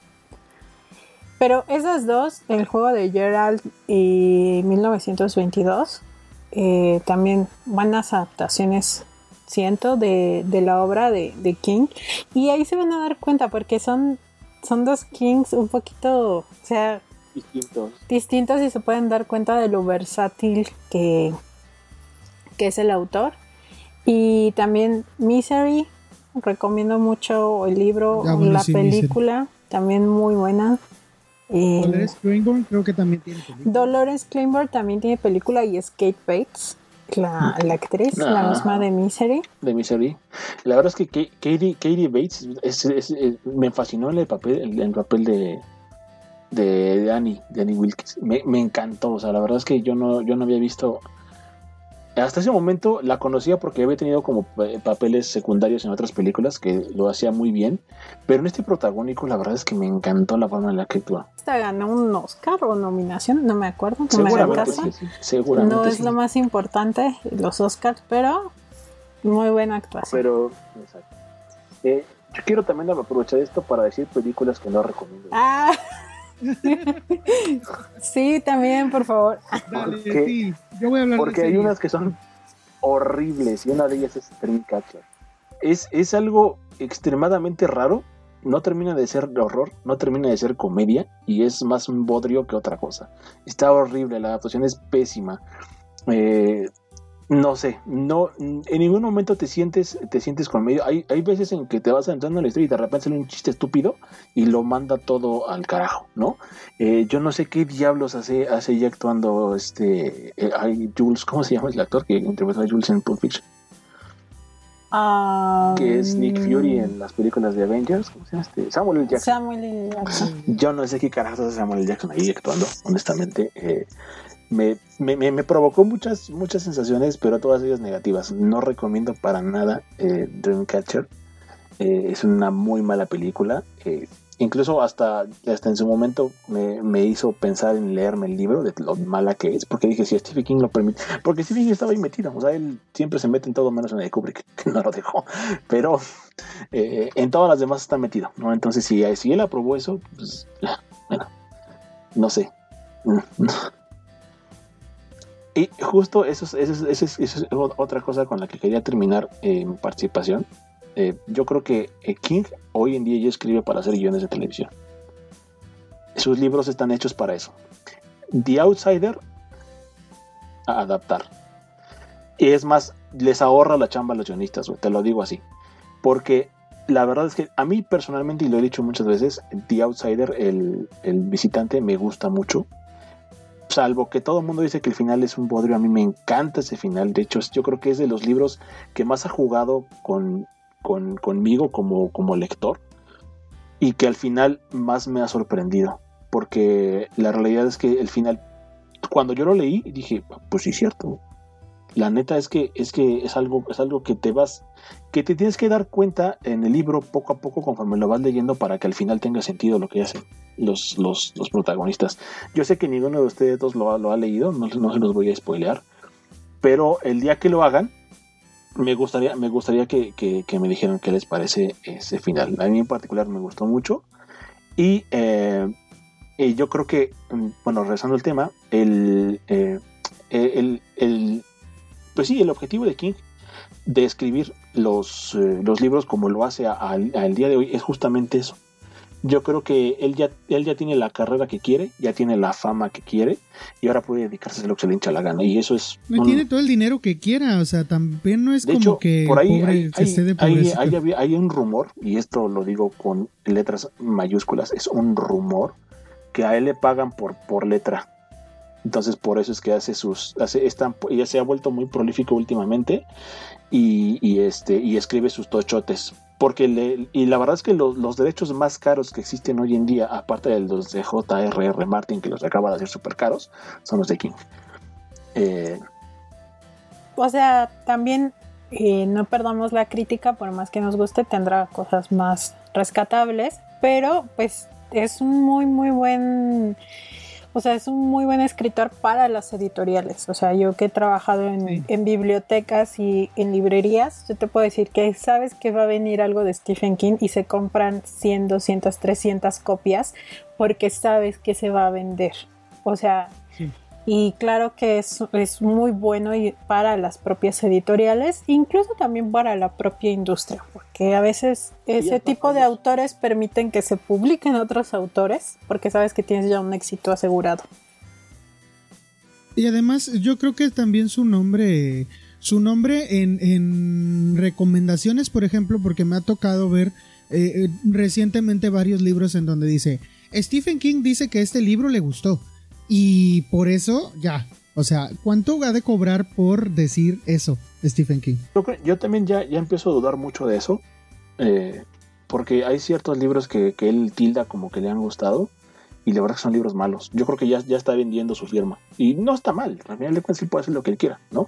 Pero esas dos, el juego de Gerald y 1922, eh, también buenas adaptaciones, siento, de, de la obra de, de, King. Y ahí se van a dar cuenta porque son, son dos Kings un poquito, o sea, distintos. distintos y se pueden dar cuenta de lo versátil que, que es el autor. Y también Misery recomiendo mucho el libro, ah, la película, también muy buena. Dolores Claiborne creo que también tiene película. Dolores Claiborne también tiene película y es Kate Bates, la, la actriz, la ah. misma de Misery. De Misery. La verdad es que Katie, Katie Bates me fascinó en el papel, el papel de, de, Annie, de Annie Wilkes. Me, me, encantó. O sea, la verdad es que yo no, yo no había visto hasta ese momento la conocía porque había tenido como papeles secundarios en otras películas que lo hacía muy bien, pero en este protagónico la verdad es que me encantó la forma en la que actúa. Esta ganó un Oscar o nominación, no me acuerdo. seguramente, seguramente no es lo más importante los Oscars, pero muy buena actuación. Pero, eh, yo quiero también aprovechar esto para decir películas que no recomiendo. Ah. Sí, también, por favor. porque, porque hay unas que son horribles y una de ellas es Dreamcatcher. Es, es algo extremadamente raro. No termina de ser horror, no termina de ser comedia y es más un bodrio que otra cosa. Está horrible, la adaptación es pésima. Eh, no sé, no, en ningún momento te sientes, te sientes con medio. Hay, hay veces en que te vas entrando en la historia y de repente sale un chiste estúpido y lo manda todo al carajo, ¿no? Eh, yo no sé qué diablos hace, hace ya actuando este eh, Jules, ¿cómo se llama el actor que interpretó a Jules en Pulp Fiction? Ah, que es Nick Fury en las películas de Avengers, ¿cómo se llama este? Samuel L. Jackson. Samuel L. Jackson. Yo no sé qué carajos hace Samuel L. Jackson ahí actuando, honestamente. Eh, me, me, me, provocó muchas, muchas sensaciones, pero todas ellas negativas. No recomiendo para nada eh, Dreamcatcher. Eh, es una muy mala película. Eh, incluso hasta, hasta en su momento me, me, hizo pensar en leerme el libro de lo mala que es, porque dije, si Stephen King lo permite, porque Stephen King estaba ahí metido, o sea, él siempre se mete en todo menos en el de Kubrick, que no lo dejó, pero en todas las demás está metido, ¿no? Entonces, si, si él aprobó eso, pues, bueno, no sé. Y justo eso es, otra cosa con la que quería terminar eh, mi participación. Eh, yo creo que eh, King hoy en día ya escribe para hacer guiones de televisión. Sus libros están hechos para eso. The Outsider, a adaptar. Y es más, les ahorra la chamba a los guionistas, te lo digo así. Porque la verdad es que a mí personalmente, y lo he dicho muchas veces, The Outsider, el, el visitante, me gusta mucho salvo que todo el mundo dice que el final es un bodrio, a mí me encanta ese final. De hecho, yo creo que es de los libros que más ha jugado con, conmigo como, como lector y que al final más me ha sorprendido. Porque la realidad es que el final, cuando yo lo leí, dije, pues sí, cierto la neta es que es que es algo es algo que te vas que te tienes que dar cuenta en el libro poco a poco conforme lo vas leyendo para que al final tenga sentido lo que hacen los, los, protagonistas. Yo sé que ninguno de ustedes dos lo, lo ha leído, no, no, se los voy a spoilear, pero el día que lo hagan, me gustaría, me gustaría que, me dijeran qué les parece ese final. A mí en particular me gustó mucho y, eh, yo creo que, mm, bueno, regresando al tema, el, eh, el, el pues sí, el objetivo de King de escribir los, eh, los libros como lo hace al día de hoy es justamente eso. Yo creo que él ya, él ya tiene la carrera que quiere, ya tiene la fama que quiere y ahora puede dedicarse a lo que se le hincha la gana. Y eso es. No tiene todo el dinero que quiera, o sea, también no es como que por ahí hay, hay, hay, un rumor, y esto lo digo con letras mayúsculas, es un rumor que a él le pagan por, por letra. Entonces por eso es que hace sus, hace, ya se ha vuelto muy prolífico últimamente y, este, y escribe sus tochotes. Porque le, y la verdad es que los derechos más caros que existen hoy en día, aparte de los de J.R.R. Martin, que los acaba de hacer súper caros, son los de King. Eh, o sea, también eh, no perdamos la crítica, por más que nos guste, tendrá cosas más rescatables, pero pues es un muy, muy buen o sea, es un muy buen escritor para las editoriales. O sea, yo que he trabajado en, bibliotecas y en librerías, yo te puedo decir que sabes que va a venir algo de Stephen King y se compran 100, 200, 300 copias porque sabes que se va a vender. O sea, y claro que es, es muy bueno para las propias editoriales, incluso también para la propia industria, porque a veces ese tipo de autores permiten que se publiquen otros autores, porque sabes que tienes ya un éxito asegurado. Y además yo creo que también su nombre su nombre en, recomendaciones, por ejemplo, porque me ha tocado ver eh, eh, recientemente varios libros en donde dice, Stephen King dice que este libro le gustó. Y por eso, ya. O sea, ¿cuánto va de cobrar por decir eso, Stephen King? Yo, también ya, ya empiezo a dudar mucho de eso. Eh, porque hay ciertos libros que, que, él tilda como que le han gustado. Y la verdad que son libros malos. Yo creo que ya, ya está vendiendo su firma. Y no está mal. Al final de cuentas, puede hacer lo que él quiera, ¿no?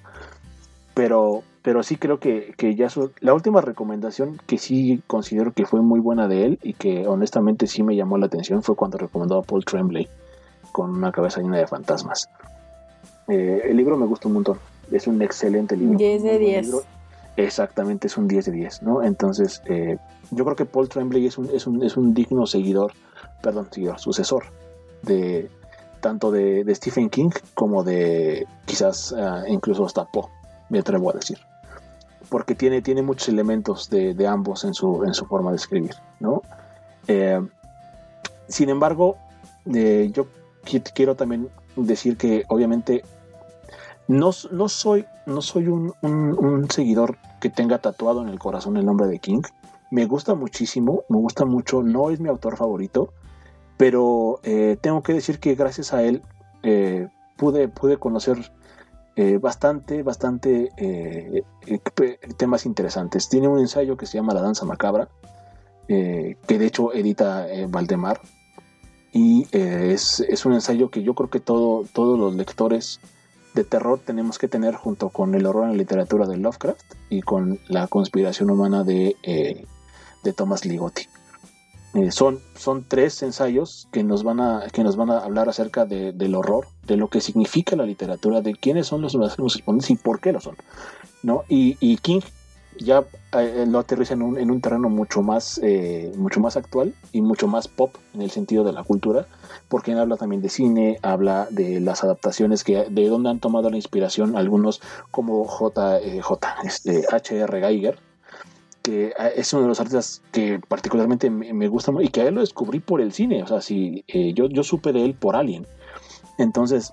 Pero, pero sí creo que, que ya la última recomendación que sí considero que fue muy buena de él y que honestamente sí me llamó la atención fue cuando recomendó a Paul Tremblay con una cabeza llena de fantasmas. Eh, el libro me gusta un montón. Es un excelente libro. 10 de 10. Exactamente, es un 10 de 10, ¿no? Entonces, eh, yo creo que Paul Tremblay es un, es un, es un digno seguidor, perdón, seguidor, sucesor de tanto de, de Stephen King como de quizás uh, incluso hasta Poe me atrevo a decir. Porque tiene, tiene muchos elementos de, ambos en su, en su forma de escribir, ¿no? Eh, sin embargo, eh, yo quiero también decir que obviamente no, no soy, no soy un, seguidor que tenga tatuado en el corazón el nombre de King. Me gusta muchísimo, me gusta mucho, no es mi autor favorito, pero eh, tengo que decir que gracias a él pude, pude conocer eh, bastante, bastante eh, eh, temas interesantes. Tiene un ensayo que se llama La Danza Macabra, que de hecho edita Valdemar. Y es, es, un ensayo que yo creo que todo, todos los lectores de terror tenemos que tener junto con el horror en la literatura de Lovecraft y con la conspiración humana de, de Thomas Ligotti. Eh, son, son tres ensayos que nos van a, que nos van a hablar acerca del horror, de lo que significa la literatura, de quiénes son los máximos exponentes y por qué lo son. ¿no? Y, King ya eh, lo aterriza en un, en un, terreno mucho más, eh, mucho más actual y mucho más pop en el sentido de la cultura, porque él habla también de cine, habla de las adaptaciones, que de dónde han tomado la inspiración algunos como J, J este, H.R. Geiger, que es uno de los artistas que particularmente me, gusta y que a él lo descubrí por el cine. O sea, si eh, yo, yo supe de él por Alien. Entonces,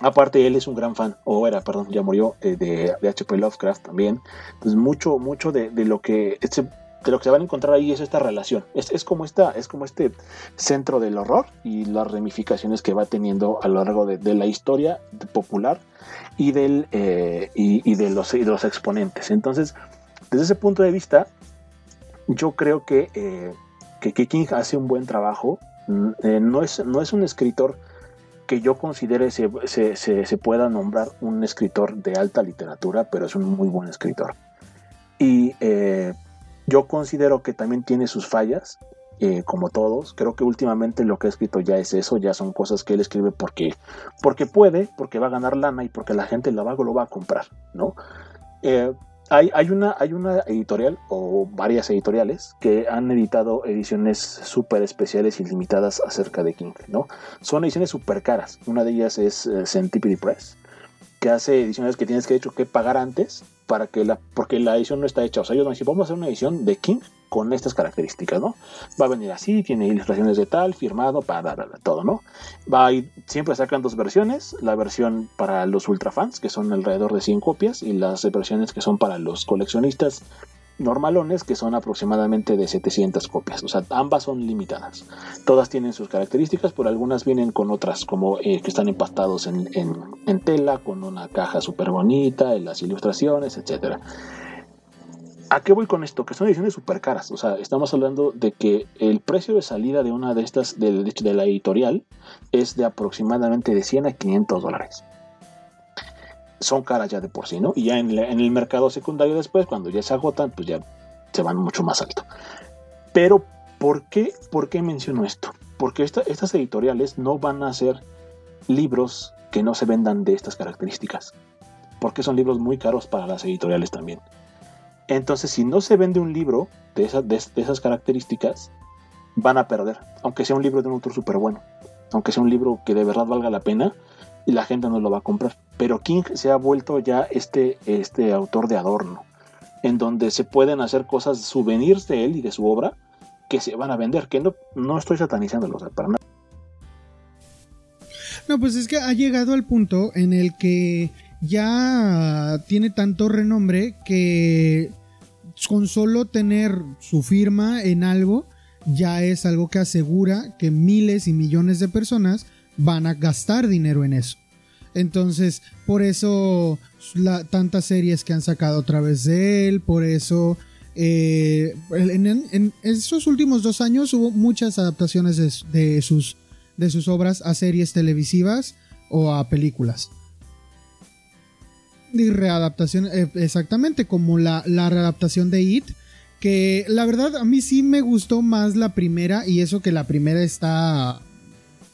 aparte, él es un gran fan, o era, perdón, ya murió, eh, de, de H.P. Lovecraft también. Entonces, mucho, mucho de, lo que. Este, de lo que se van a encontrar ahí es esta relación. Es, es, como esta, es como este centro del horror y las ramificaciones que va teniendo a lo largo de, la historia popular y, del, eh, y, de los, y de los exponentes. Entonces, desde ese punto de vista, yo creo que, eh, que, King hace un buen trabajo. Mm, eh, no, es, no es un escritor que yo considere se, se, pueda nombrar un escritor de alta literatura, pero es un muy buen escritor. Y eh, yo considero que también tiene sus fallas, como todos. Creo que últimamente lo que ha escrito ya es eso, ya son cosas que él escribe porque, porque puede, porque va a ganar lana y porque la gente lo va, lo va a comprar, ¿no? Hay, una, hay una editorial o varias editoriales que han editado ediciones súper especiales y limitadas acerca de King, ¿no? Son ediciones súper caras. Una de ellas es uh, Centipede Press, que hace ediciones que tienes que, de hecho, que pagar antes para que la, porque la edición no está hecha. O sea, ellos van a vamos a hacer una edición de King con estas características, ¿no? Va a venir así, tiene ilustraciones de tal, firmado, para todo, ¿no? Va ir, siempre sacan dos versiones, la versión para los ultrafans, que son alrededor de 100 copias, y las versiones que son para los coleccionistas normalones, que son aproximadamente de 700 copias. O sea, ambas son limitadas. Todas tienen sus características, pero algunas vienen con otras, como eh, que están empastados en, en, tela, con una caja súper bonita, en las ilustraciones, etcétera. ¿A qué voy con esto? Que son ediciones súper caras. O sea, estamos hablando de que el precio de salida de una de estas, de, de la editorial, es de aproximadamente de 100 a 500 dólares. Son caras ya de por sí, ¿no? Y ya en, el mercado secundario después, cuando ya se agotan, pues ya se van mucho más alto. Pero, ¿por qué, por qué menciono esto? Porque estas editoriales no van a hacer libros que no se vendan de estas características. Porque son libros muy caros para las editoriales también. Entonces, si no se vende un libro de, esas características, van a perder, aunque sea un libro de un autor súper bueno, aunque sea un libro que de verdad valga la pena, y la gente no lo va a comprar. Pero King se ha vuelto ya este, este autor de adorno, en donde se pueden hacer cosas, souvenirs de él y de su obra, que se van a vender, que no, no estoy satanizándolo, para nada. No, pues es que ha llegado al punto en el que ya tiene tanto renombre que con solo tener su firma en algo ya es algo que asegura que miles y millones de personas van a gastar dinero en eso. Entonces, por eso tantas series que han sacado a través de él, por eso eh, en, esos últimos dos años hubo muchas adaptaciones de, sus, de sus obras a series televisivas o a películas. Y readaptación, eh, exactamente, como la, la readaptación de It, que la verdad a mí sí me gustó más la primera y eso que la primera está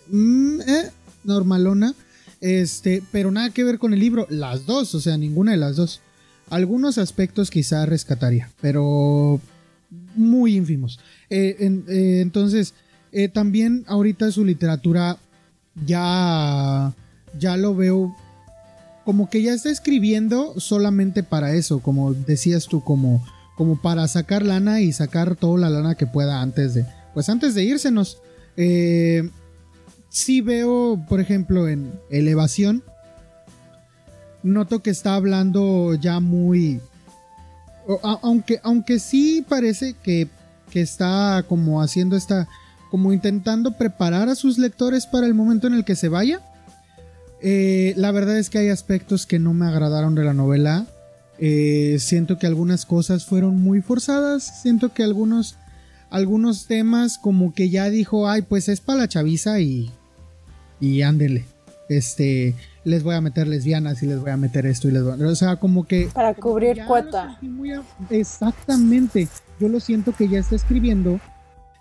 mm, eh, normalona, este, pero nada que ver con el libro, las dos, o sea, ninguna de las dos. Algunos aspectos quizá rescataría, pero muy ínfimos. Eh, eh, entonces, también ahorita su literatura ya, ya lo veo como que ya está escribiendo solamente para eso, como decías tú, como, como para sacar lana y sacar toda la lana que pueda antes de, pues antes de írsenos. Eh, sí veo, por ejemplo, en Elevación, noto que está hablando ya muy, aunque, aunque sí parece que, que está como haciendo esta, como intentando preparar a sus lectores para el momento en el que se vaya eh, la verdad es que hay aspectos que no me agradaron de la novela. Eh, siento que algunas cosas fueron muy forzadas. Siento que algunos, algunos temas como que ya dijo, ay, pues es para la chaviza y, y ándele. Este, les voy a meter lesbianas y les voy a meter esto y les voy a... O sea, como que... Para cubrir cuota. Exactamente. Yo lo siento que ya está escribiendo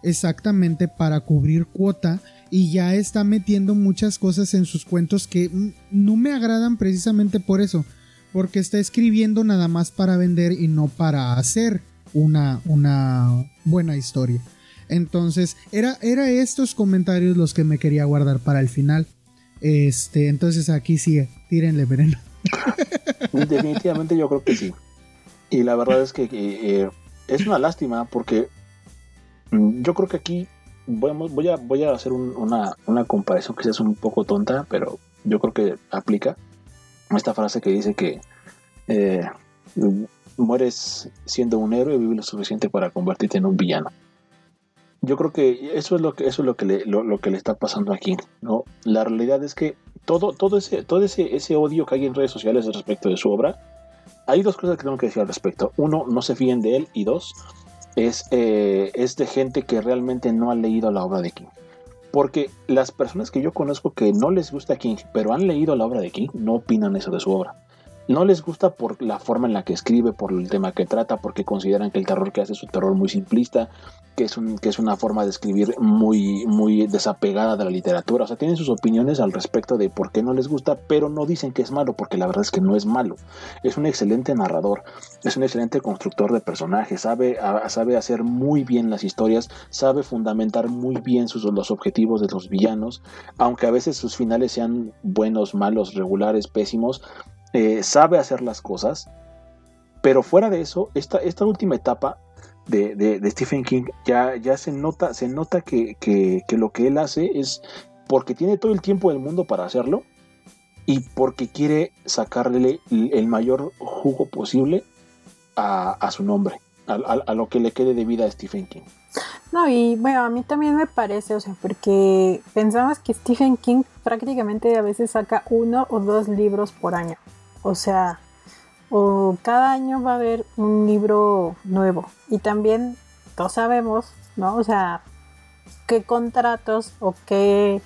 exactamente para cubrir cuota y ya está metiendo muchas cosas en sus cuentos que no me agradan precisamente por eso, porque está escribiendo nada más para vender y no para hacer una, una buena historia. Entonces, era, era estos comentarios los que me quería guardar para el final. Este, entonces aquí sí, tírenle veneno. Definitivamente yo creo que sí. Y la verdad es que eh, es una lástima porque mm, yo creo que aquí voy, a, voy a hacer una, una comparación que es un poco tonta, pero yo creo que aplica. Esta frase que dice que eh, mueres siendo un héroe y vives lo suficiente para convertirte en un villano. Yo creo que eso es lo que eso es lo que le, lo, que le está pasando aquí, ¿no? La realidad es que todo, todo ese, todo ese, ese odio que hay en redes sociales respecto de su obra, hay dos cosas que tengo que decir al respecto. Uno, no se fíen de él, y dos, es, eh, es de gente que realmente no ha leído la obra de King. Porque las personas que yo conozco que no les gusta King, pero han leído la obra de King, no opinan eso de su obra no les gusta por la forma en la que escribe, por el tema que trata, porque consideran que el terror que hace es un terror muy simplista, que es, un, que es una forma de escribir muy, muy desapegada de la literatura. O sea, tienen sus opiniones al respecto de por qué no les gusta, pero no dicen que es malo, porque la verdad es que no es malo. Es un excelente narrador, es un excelente constructor de personajes, sabe, sabe hacer muy bien las historias, sabe fundamentar muy bien sus, los objetivos de los villanos, aunque a veces sus finales sean buenos, malos, regulares, pésimos, eh, sabe hacer las cosas, pero fuera de eso, esta, esta última etapa de, Stephen King ya, ya se nota, se nota que, lo que él hace es porque tiene todo el tiempo del mundo para hacerlo y porque quiere sacarle el, mayor jugo posible a, su nombre, a, a, lo que le quede de vida a Stephen King. No, y bueno, a mí también me parece, o sea, porque pensamos que Stephen King prácticamente a veces saca uno o dos libros por año. O sea, o cada año va a haber un libro nuevo. Y también todos sabemos, ¿no? O sea, qué contratos o qué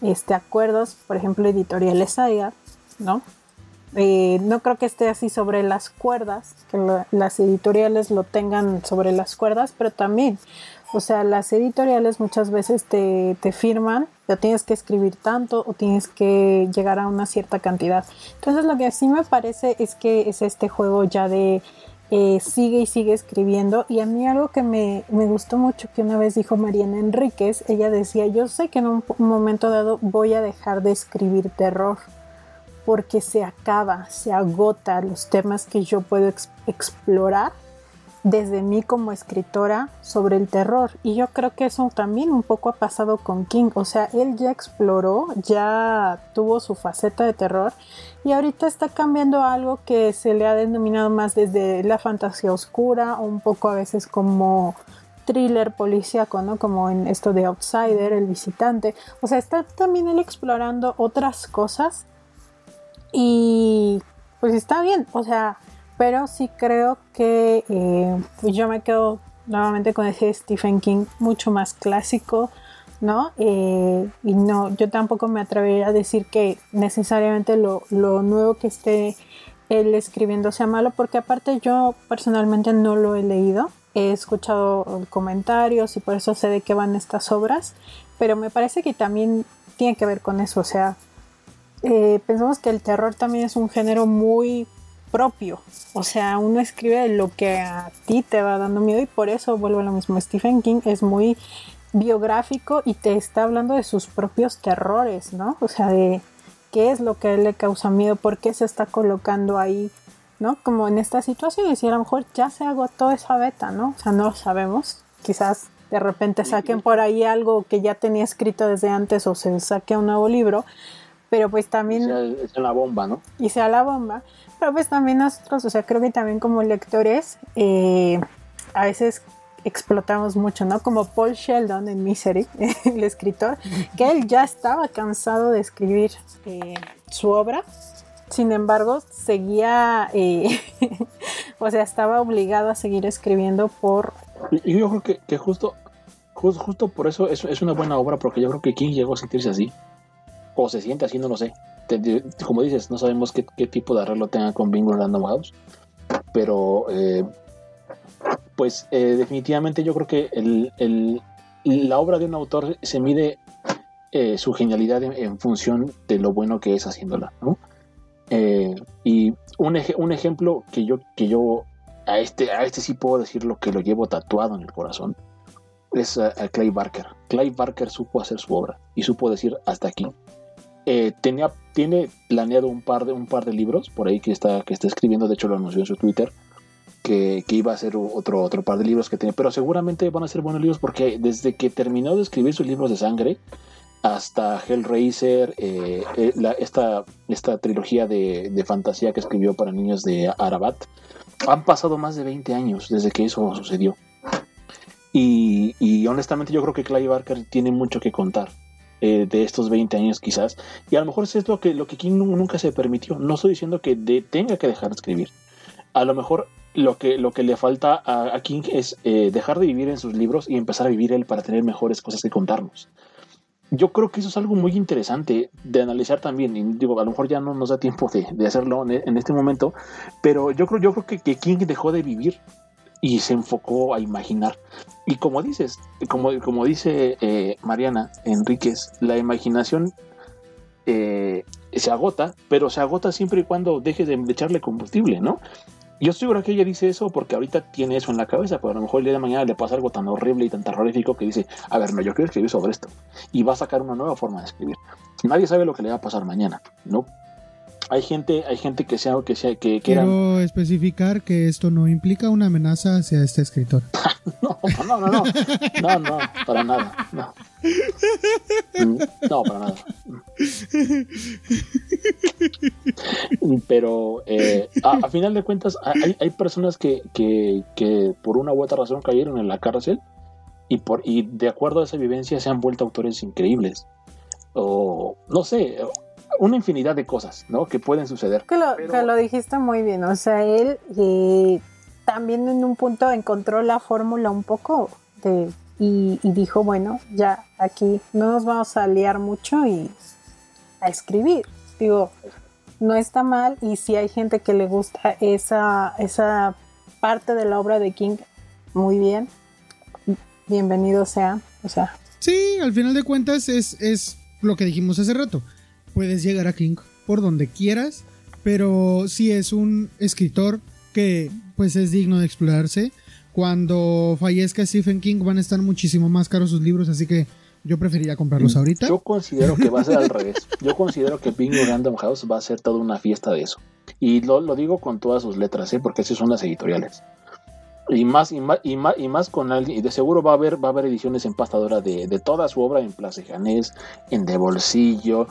este, acuerdos, por ejemplo, editoriales haya, ¿no? Eh, no creo que esté así sobre las cuerdas, que las editoriales lo tengan sobre las cuerdas, pero también o sea, las editoriales muchas veces te, firman, pero tienes que escribir tanto o tienes que llegar a una cierta cantidad. Entonces lo que sí me parece es que es este juego ya de eh, sigue y sigue escribiendo. Y a mí algo que me, me, gustó mucho que una vez dijo Mariana Enríquez, ella decía, yo sé que en un, momento dado voy a dejar de escribir terror porque se acaba, se agota los temas que yo puedo explorar desde mí como escritora sobre el terror. Y yo creo que eso también un poco ha pasado con King. O sea, él ya exploró, ya tuvo su faceta de terror y ahorita está cambiando algo que se le ha denominado más desde la fantasía oscura, un poco a veces como thriller policíaco, ¿no? Como en esto de Outsider, el visitante. O sea, está también él explorando otras cosas y pues está bien, o sea, pero sí creo que eh, yo me quedo nuevamente con ese Stephen King mucho más clásico, ¿no? Eh, y no, yo tampoco me atrevería a decir que necesariamente lo, lo nuevo que esté él escribiendo sea malo, porque aparte yo personalmente no lo he leído, he escuchado comentarios y por eso sé de qué van estas obras, pero me parece que también tiene que ver con eso, o sea, eh, pensamos que el terror también es un género muy propio. O sea, uno escribe lo que a ti te va dando miedo y por eso vuelvo a lo mismo. Stephen King es muy biográfico y te está hablando de sus propios terrores, ¿no? O sea, de qué es lo que a él le causa miedo, por qué se está colocando ahí, ¿no? Como en esta situación y si a lo mejor ya se agotó esa beta, ¿no? O sea, no lo sabemos. Quizás de repente saquen por ahí algo que ya tenía escrito desde antes o se saque un nuevo libro, pero pues también... Y sea la bomba, ¿no? Y sea la bomba, pero pues también nosotros, o sea, creo que también como lectores, eh, a veces explotamos mucho, ¿no? Como Paul Sheldon en Misery, el escritor, que él ya estaba cansado de escribir eh, su obra, sin embargo, seguía, eh, o sea, estaba obligado a seguir escribiendo por... Y yo creo que, que justo, justo, justo por eso es, es, una buena obra, porque yo creo que King llegó a sentirse así o se siente así, no lo sé. como dices, no sabemos qué, tipo de arreglo tenga con Bingo Random House, pero eh, pues eh, definitivamente yo creo que la obra de un autor se mide eh, su genialidad en, función de lo bueno que es haciéndola, ¿no? y un, un, ejemplo que yo, que yo a este, a este sí puedo decir lo que lo llevo tatuado en el corazón es a Clay Barker. Clay Barker supo hacer su obra y supo decir hasta aquí. Eh, tenía, tiene planeado un par, de, un par de libros por ahí que está, que está escribiendo, de hecho lo anunció en su Twitter, que, iba a ser otro, otro par de libros que tiene, pero seguramente van a ser buenos libros porque desde que terminó de escribir sus libros de sangre hasta Hellraiser, eh, eh, esta, esta trilogía de, de, fantasía que escribió para niños de Arabat, han pasado más de 20 años desde que eso sucedió. Y, y honestamente yo creo que Clay Barker tiene mucho que contar eh, de estos 20 años quizás. Y a lo mejor es lo que, lo que King nunca se permitió. No estoy diciendo que tenga que dejar de escribir. A lo mejor lo que, lo que le falta a, King es eh, dejar de vivir en sus libros y empezar a vivir él para tener mejores cosas que contarnos. Yo creo que eso es algo muy interesante de analizar también. Y digo, a lo mejor ya no nos da tiempo de, hacerlo en, este momento, pero yo creo, yo creo que, que King dejó de vivir y se enfocó a imaginar. Y como dices, como, como dice eh, Mariana Enríquez, la imaginación eh, se agota, pero se agota siempre y cuando dejes de, echarle combustible, ¿no? Yo estoy seguro que ella dice eso porque ahorita tiene eso en la cabeza, pero a lo mejor el día de mañana le pasa algo tan horrible y tan terrorífico que dice, a ver, no, yo quiero escribir sobre esto. Y va a sacar una nueva forma de escribir. Nadie sabe lo que le va a pasar mañana, ¿no? Hay gente, hay gente que sea que sea que quiero especificar que esto no implica una amenaza hacia este escritor. no, no, no, no, no, no, para nada, no, no para nada. Pero eh, a, final de cuentas hay, hay personas que, que, que por una u otra razón cayeron en la cárcel y por y de acuerdo a esa vivencia se han vuelto autores increíbles o no sé una infinidad de cosas, ¿no? Que pueden suceder. Que lo, lo dijiste muy bien, o sea, él eh, también en un punto encontró la fórmula un poco de, y, dijo, bueno, ya aquí no nos vamos a liar mucho y a escribir. Digo, no está mal y si hay gente que le gusta esa, esa parte de la obra de King, muy bien, bienvenido sea, o sea. Sí, al final de cuentas es, es lo que dijimos hace rato puedes llegar a King por donde quieras, pero si es un escritor que pues es digno de explorarse. Cuando fallezca Stephen King van a estar muchísimo más caros sus libros, así que yo preferiría comprarlos mm, ahorita. Yo considero que va a ser al revés. Yo considero que Bingo Random House va a ser toda una fiesta de eso. Y lo, lo digo con todas sus letras, ¿eh? porque esas son las editoriales. Y más, y más, y más, y más con alguien, y de seguro va a haber, va a haber ediciones empastadoras de, de toda su obra en Plaza Janés, en De Bolsillo,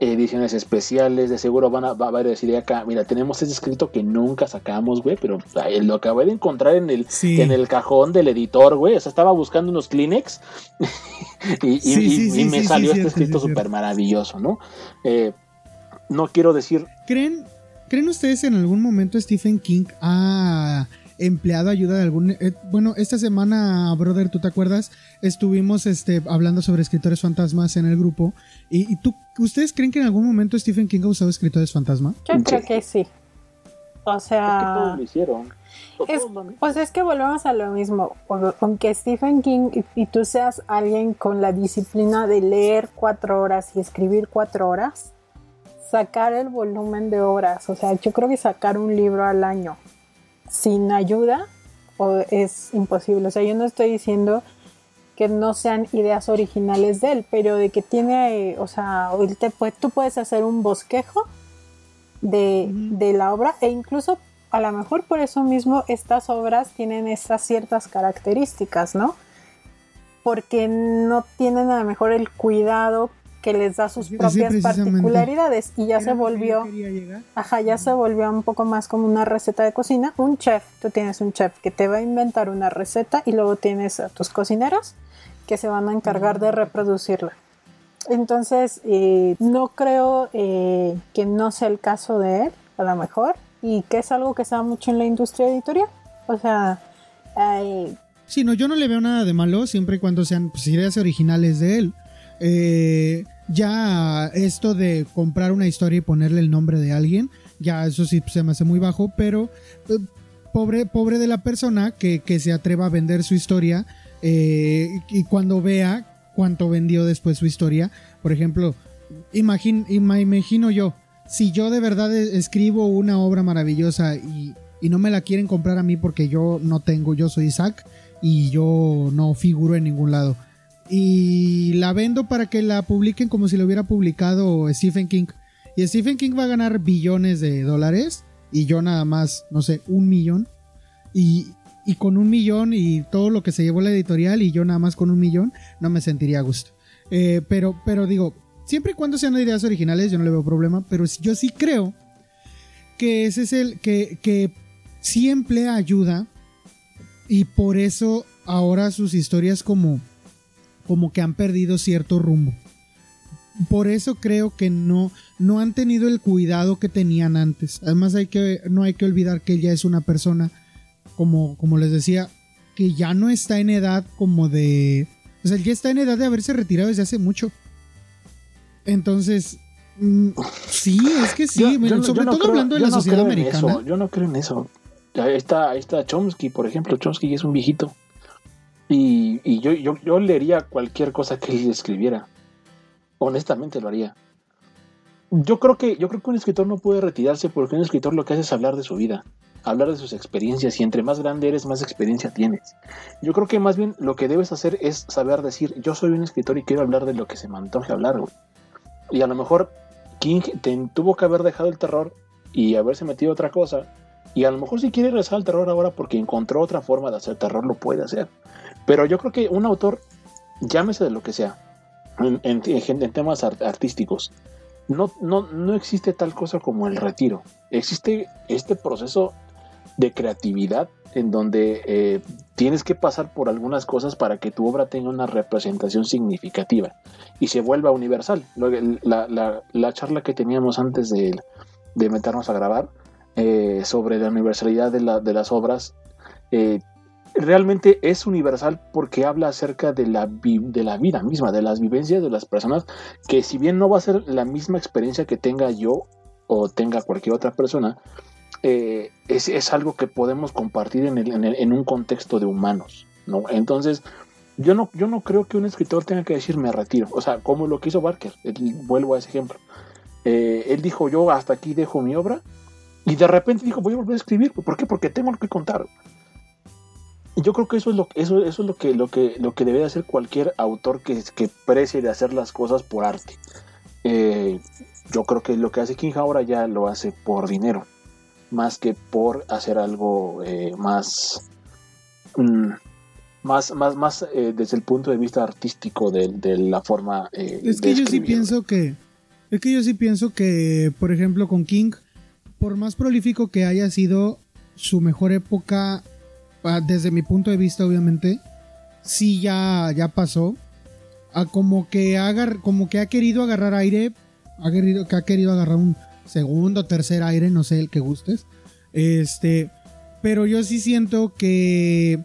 ediciones especiales, de seguro van a, va a haber decir acá, mira, tenemos ese escrito que nunca sacamos, güey, pero lo acabé de encontrar en el, en el cajón del editor, güey, o sea, estaba buscando unos Kleenex y, me salió este escrito súper maravilloso, ¿no? Eh, no quiero decir... ¿Creen, ¿Creen ustedes en algún momento Stephen King ha empleado ayuda de algún... Eh, bueno, esta semana, brother, ¿tú te acuerdas? Estuvimos este, hablando sobre escritores fantasmas en el grupo. ¿Y, tú, ustedes creen que en algún momento Stephen King ha usado escritores fantasma? Yo creo que sí. O sea... Es que todos lo hicieron. pues es que volvemos a lo mismo. Aunque Stephen King y, tú seas alguien con la disciplina de leer cuatro horas y escribir cuatro horas, sacar el volumen de horas, o sea, yo creo que sacar un libro al año sin ayuda es imposible. O sea, yo no estoy diciendo que no sean ideas originales de él, pero de que tiene, o sea, tú puedes hacer un bosquejo de, de, la obra e incluso a lo mejor por eso mismo estas obras tienen estas ciertas características, ¿no? Porque no tienen a lo mejor el cuidado que les da sus propias particularidades y ya se volvió ajá ya se volvió un poco más como una receta de cocina. Un chef tú tienes un chef que te va a inventar una receta y luego tienes a tus cocineros que se van a encargar de reproducirla. Entonces eh, no creo eh, que no sea el caso de él a lo mejor y que es algo que se da mucho en la industria editorial. O sea Sí, no, yo no le veo nada de malo siempre y cuando sean pues, ideas originales de él. Eh, ya esto de comprar una historia y ponerle el nombre de alguien, ya eso sí se me hace muy bajo, pero eh, pobre, pobre de la persona que, se atreva a vender su historia eh, y cuando vea cuánto vendió después su historia, por ejemplo, imagino yo, si yo de verdad e, escribo una obra maravillosa y, y no me la quieren comprar a mí porque yo no tengo, yo soy Isaac y yo no figuro en ningún lado y la vendo para que la publiquen como si lo hubiera publicado Stephen King. Y Stephen King va a ganar billones de dólares y yo nada más, no sé, un millón. Y, con un millón y todo lo que se llevó la editorial y yo nada más con un millón, no me sentiría a gusto. Eh, pero, pero digo, siempre y cuando sean ideas originales, yo no le veo problema, pero yo sí creo que ese es el que, que sí emplea ayuda y por eso ahora sus historias como como que han perdido cierto rumbo. Por eso creo que no, no han tenido el cuidado que tenían antes. Además hay que, no hay que olvidar que ella es una persona, como, como les decía, que ya no está en edad como de... O sea, ya está en edad de haberse retirado desde hace mucho. Entonces, mm, sí, es que sí. sobre todo hablando de la sociedad americana. yo no creo en eso. Ahí está, ahí está Chomsky, por ejemplo. Chomsky es un viejito. Y, yo, yo, leería cualquier cosa que él escribiera. Honestamente lo haría. Yo creo que, yo creo que un escritor no puede retirarse porque un escritor lo que hace es hablar de su vida, hablar de sus experiencias, y entre más grande eres, más experiencia tienes. Yo creo que más bien lo que debes hacer es saber decir, yo soy un escritor y quiero hablar de lo que se me antoje hablar, Y a lo mejor King tuvo que haber dejado el terror y haberse metido otra cosa. Y a lo mejor si quiere regresar al terror ahora porque encontró otra forma de hacer terror, lo puede hacer. Pero yo creo que un autor, llámese de lo que sea, en, temas artísticos, no, no, no existe tal cosa como el retiro. Existe este proceso de creatividad en donde eh, tienes que pasar por algunas cosas para que tu obra tenga una representación significativa y se vuelva universal. La, la, charla que teníamos antes de, de meternos a grabar eh, sobre la universalidad de, de las obras eh, realmente es universal porque habla acerca de la, de la vida misma, de las vivencias de las personas, que si bien no va a ser la misma experiencia que tenga yo o tenga cualquier otra persona, eh, es, algo que podemos compartir en, en, un contexto de humanos. ¿no? Entonces, yo no, yo no creo que un escritor tenga que decir me retiro, o sea, como lo que hizo Barker, vuelvo a ese ejemplo. Eh, él dijo yo hasta aquí dejo mi obra y de repente dijo voy a volver a escribir, ¿por qué? Porque tengo lo que contar yo creo que eso es lo, eso, eso es lo que, lo que, lo que debe hacer cualquier autor que, que precie de hacer las cosas por arte. Eh, yo creo que lo que hace King ahora ya lo hace por dinero, más que por hacer algo eh, más, mm, más, más, más eh, desde el punto de vista artístico de, la forma. Eh, es que yo sí pienso que. Es que yo sí pienso que, por ejemplo, con King, por más prolífico que haya sido su mejor época, desde mi punto de vista, obviamente, sí ya, ya pasó. Como que como que ha querido agarrar aire, ha querido, que ha querido agarrar un segundo, tercer aire, no sé el que gustes. Este, pero yo sí siento que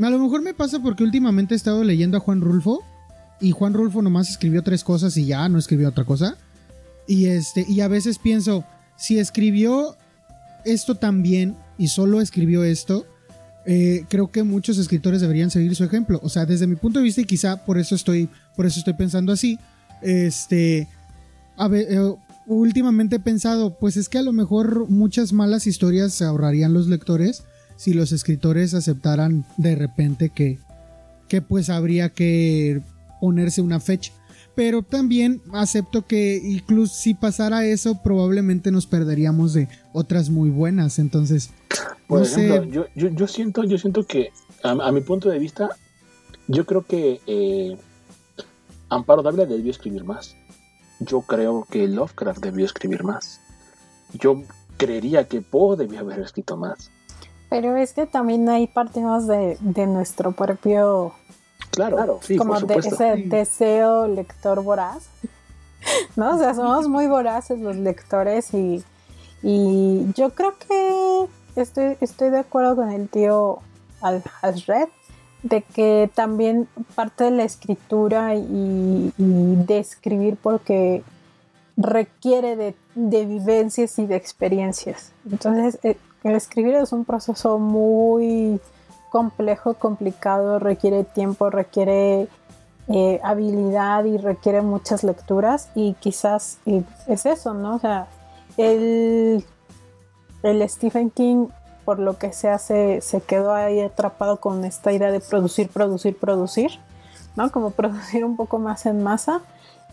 a lo mejor me pasa porque últimamente he estado leyendo a Juan Rulfo y Juan Rulfo nomás escribió tres cosas y ya no escribió otra cosa. Y este, y a veces pienso, si escribió esto también y solo escribió esto, eh, creo que muchos escritores deberían seguir su ejemplo. O sea, desde mi punto de vista, y quizá por eso estoy, por eso estoy pensando así. Este, eh, últimamente he pensado, pues es que a lo mejor muchas malas historias se ahorrarían los lectores si los escritores aceptaran de repente que, que pues habría que ponerse una fecha. Pero también acepto que incluso si pasara eso, probablemente nos perderíamos de otras muy buenas. Entonces, por ejemplo, yo, yo, siento, yo siento que, a, mi punto de vista, yo creo que eh, Amparo Dávila debió escribir más. Yo creo que Lovecraft debió escribir más. Yo creería que Poe debió haber escrito más. Pero es que también hay partimos de, de nuestro propio. Claro, sí, como de ese deseo lector voraz. ¿No? O sea, somos muy voraces los lectores y, y yo creo que estoy, estoy de acuerdo con el tío Al Red de que también parte de la escritura y, de escribir porque requiere de, de, vivencias y de experiencias. Entonces, eh, el escribir es un proceso muy complejo, complicado, requiere tiempo, requiere eh, habilidad y requiere muchas lecturas y quizás es eso, ¿no? O sea, el, Stephen King, por lo que se hace, se quedó ahí atrapado con esta idea de producir, producir, producir, ¿no? Como producir un poco más en masa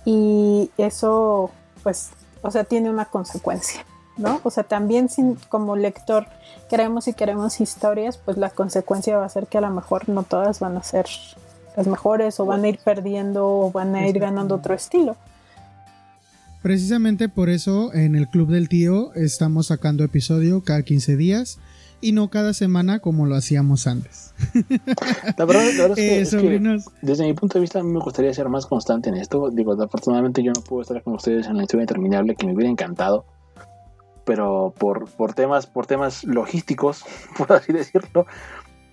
y eso, pues, o sea, tiene una consecuencia. ¿No? O sea, también sin, como lector queremos y queremos historias, pues la consecuencia va a ser que a lo mejor no todas van a ser las mejores o van a ir perdiendo o van a ir ganando otro estilo. Precisamente por eso en el Club del Tío estamos sacando episodio cada 15 días y no cada semana como lo hacíamos antes. La verdad, es, que, desde mi punto de vista a mí me gustaría ser más constante en esto. Digo, afortunadamente yo no puedo estar con ustedes en la historia interminable que me hubiera encantado pero por, por, temas, por temas logísticos, por así decirlo,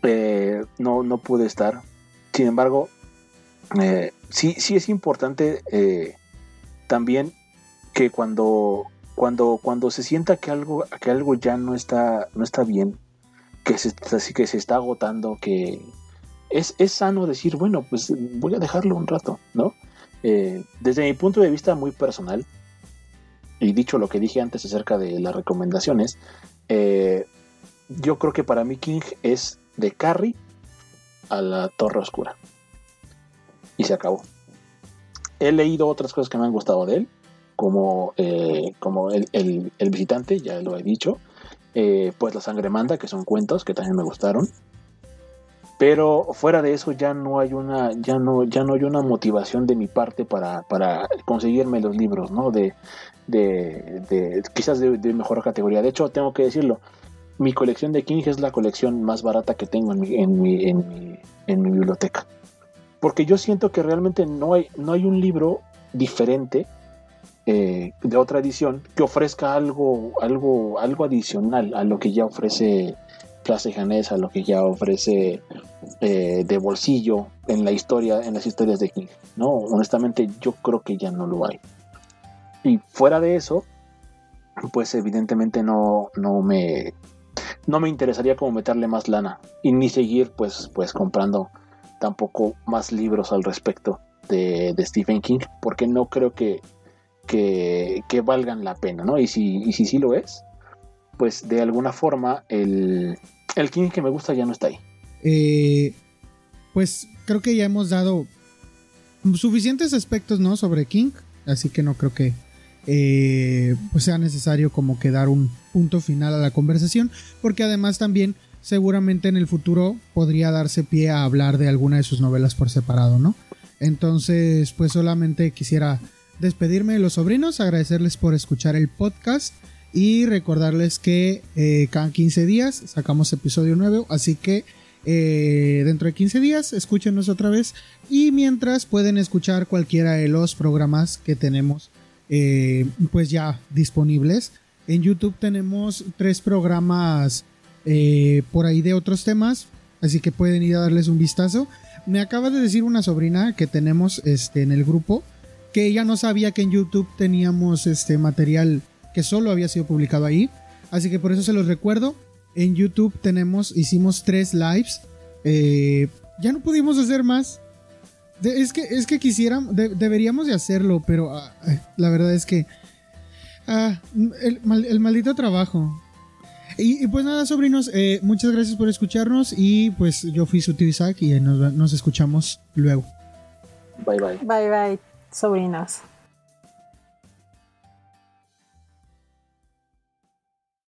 eh, no, no pude estar. Sin embargo, eh, sí, sí es importante eh, también que cuando, cuando, cuando se sienta que algo, que algo ya no está, no está bien, que se, que se está agotando, que es, es sano decir, bueno, pues voy a dejarlo un rato, ¿no? desde mi punto de vista muy personal, y dicho lo que dije antes acerca de las recomendaciones, eh, yo creo que para mí King es de Carrie a la Torre Oscura. Y se acabó. He leído otras cosas que me han gustado de él, como, eh, como el, visitante, ya lo he dicho. Eh, pues La Sangre Manda, que son cuentos que también me gustaron. Pero fuera de eso ya no hay una, ya no, ya no hay una motivación de mi parte para, para conseguirme los libros, ¿no? De, de, quizás de, mejor categoría. De hecho, tengo que decirlo, mi colección de King es la colección más barata que tengo en mi, en mi, en mi, biblioteca. Porque yo siento que realmente no hay, no hay un libro diferente eh, de otra edición que ofrezca algo, algo, algo adicional a lo que ya ofrece Place Janés, a lo que ya ofrece eh, de bolsillo en la historia, en las historias de King. No, honestamente yo creo que ya no lo hay. Y fuera de eso, pues evidentemente no, no me no me interesaría como meterle más lana y ni seguir pues pues comprando tampoco más libros al respecto de, Stephen King porque no creo que, que, valgan la pena no y si y si sí lo es pues de alguna forma el, el King que me gusta ya no está ahí. Eh, pues creo que ya hemos dado suficientes aspectos no sobre King así que no creo que eh, pues sea necesario como que dar un punto final a la conversación, porque además también seguramente en el futuro podría darse pie a hablar de alguna de sus novelas por separado, ¿no? Entonces, pues solamente quisiera despedirme de los sobrinos, agradecerles por escuchar el podcast y recordarles que eh, cada 15 días sacamos episodio nuevo, así que eh, dentro de 15 días escúchenos otra vez y mientras pueden escuchar cualquiera de los programas que tenemos eh, pues ya disponibles. En YouTube tenemos tres programas por ahí de otros temas, así que pueden ir a darles un vistazo. Me acaba de decir una sobrina que tenemos este, en el grupo que ella no sabía que en YouTube teníamos este material que solo había sido publicado ahí. Así que por eso se los recuerdo. En YouTube tenemos, hicimos tres lives. Eh, ya no pudimos hacer más. Es que, es que quisiéramos, deberíamos de hacerlo, pero ah, la verdad es que ah, el, maldito trabajo. Y, pues nada, sobrinos, eh, muchas gracias por escucharnos y pues yo fui su tío Isaac y nos, nos escuchamos luego. Bye bye. Bye bye, sobrinos.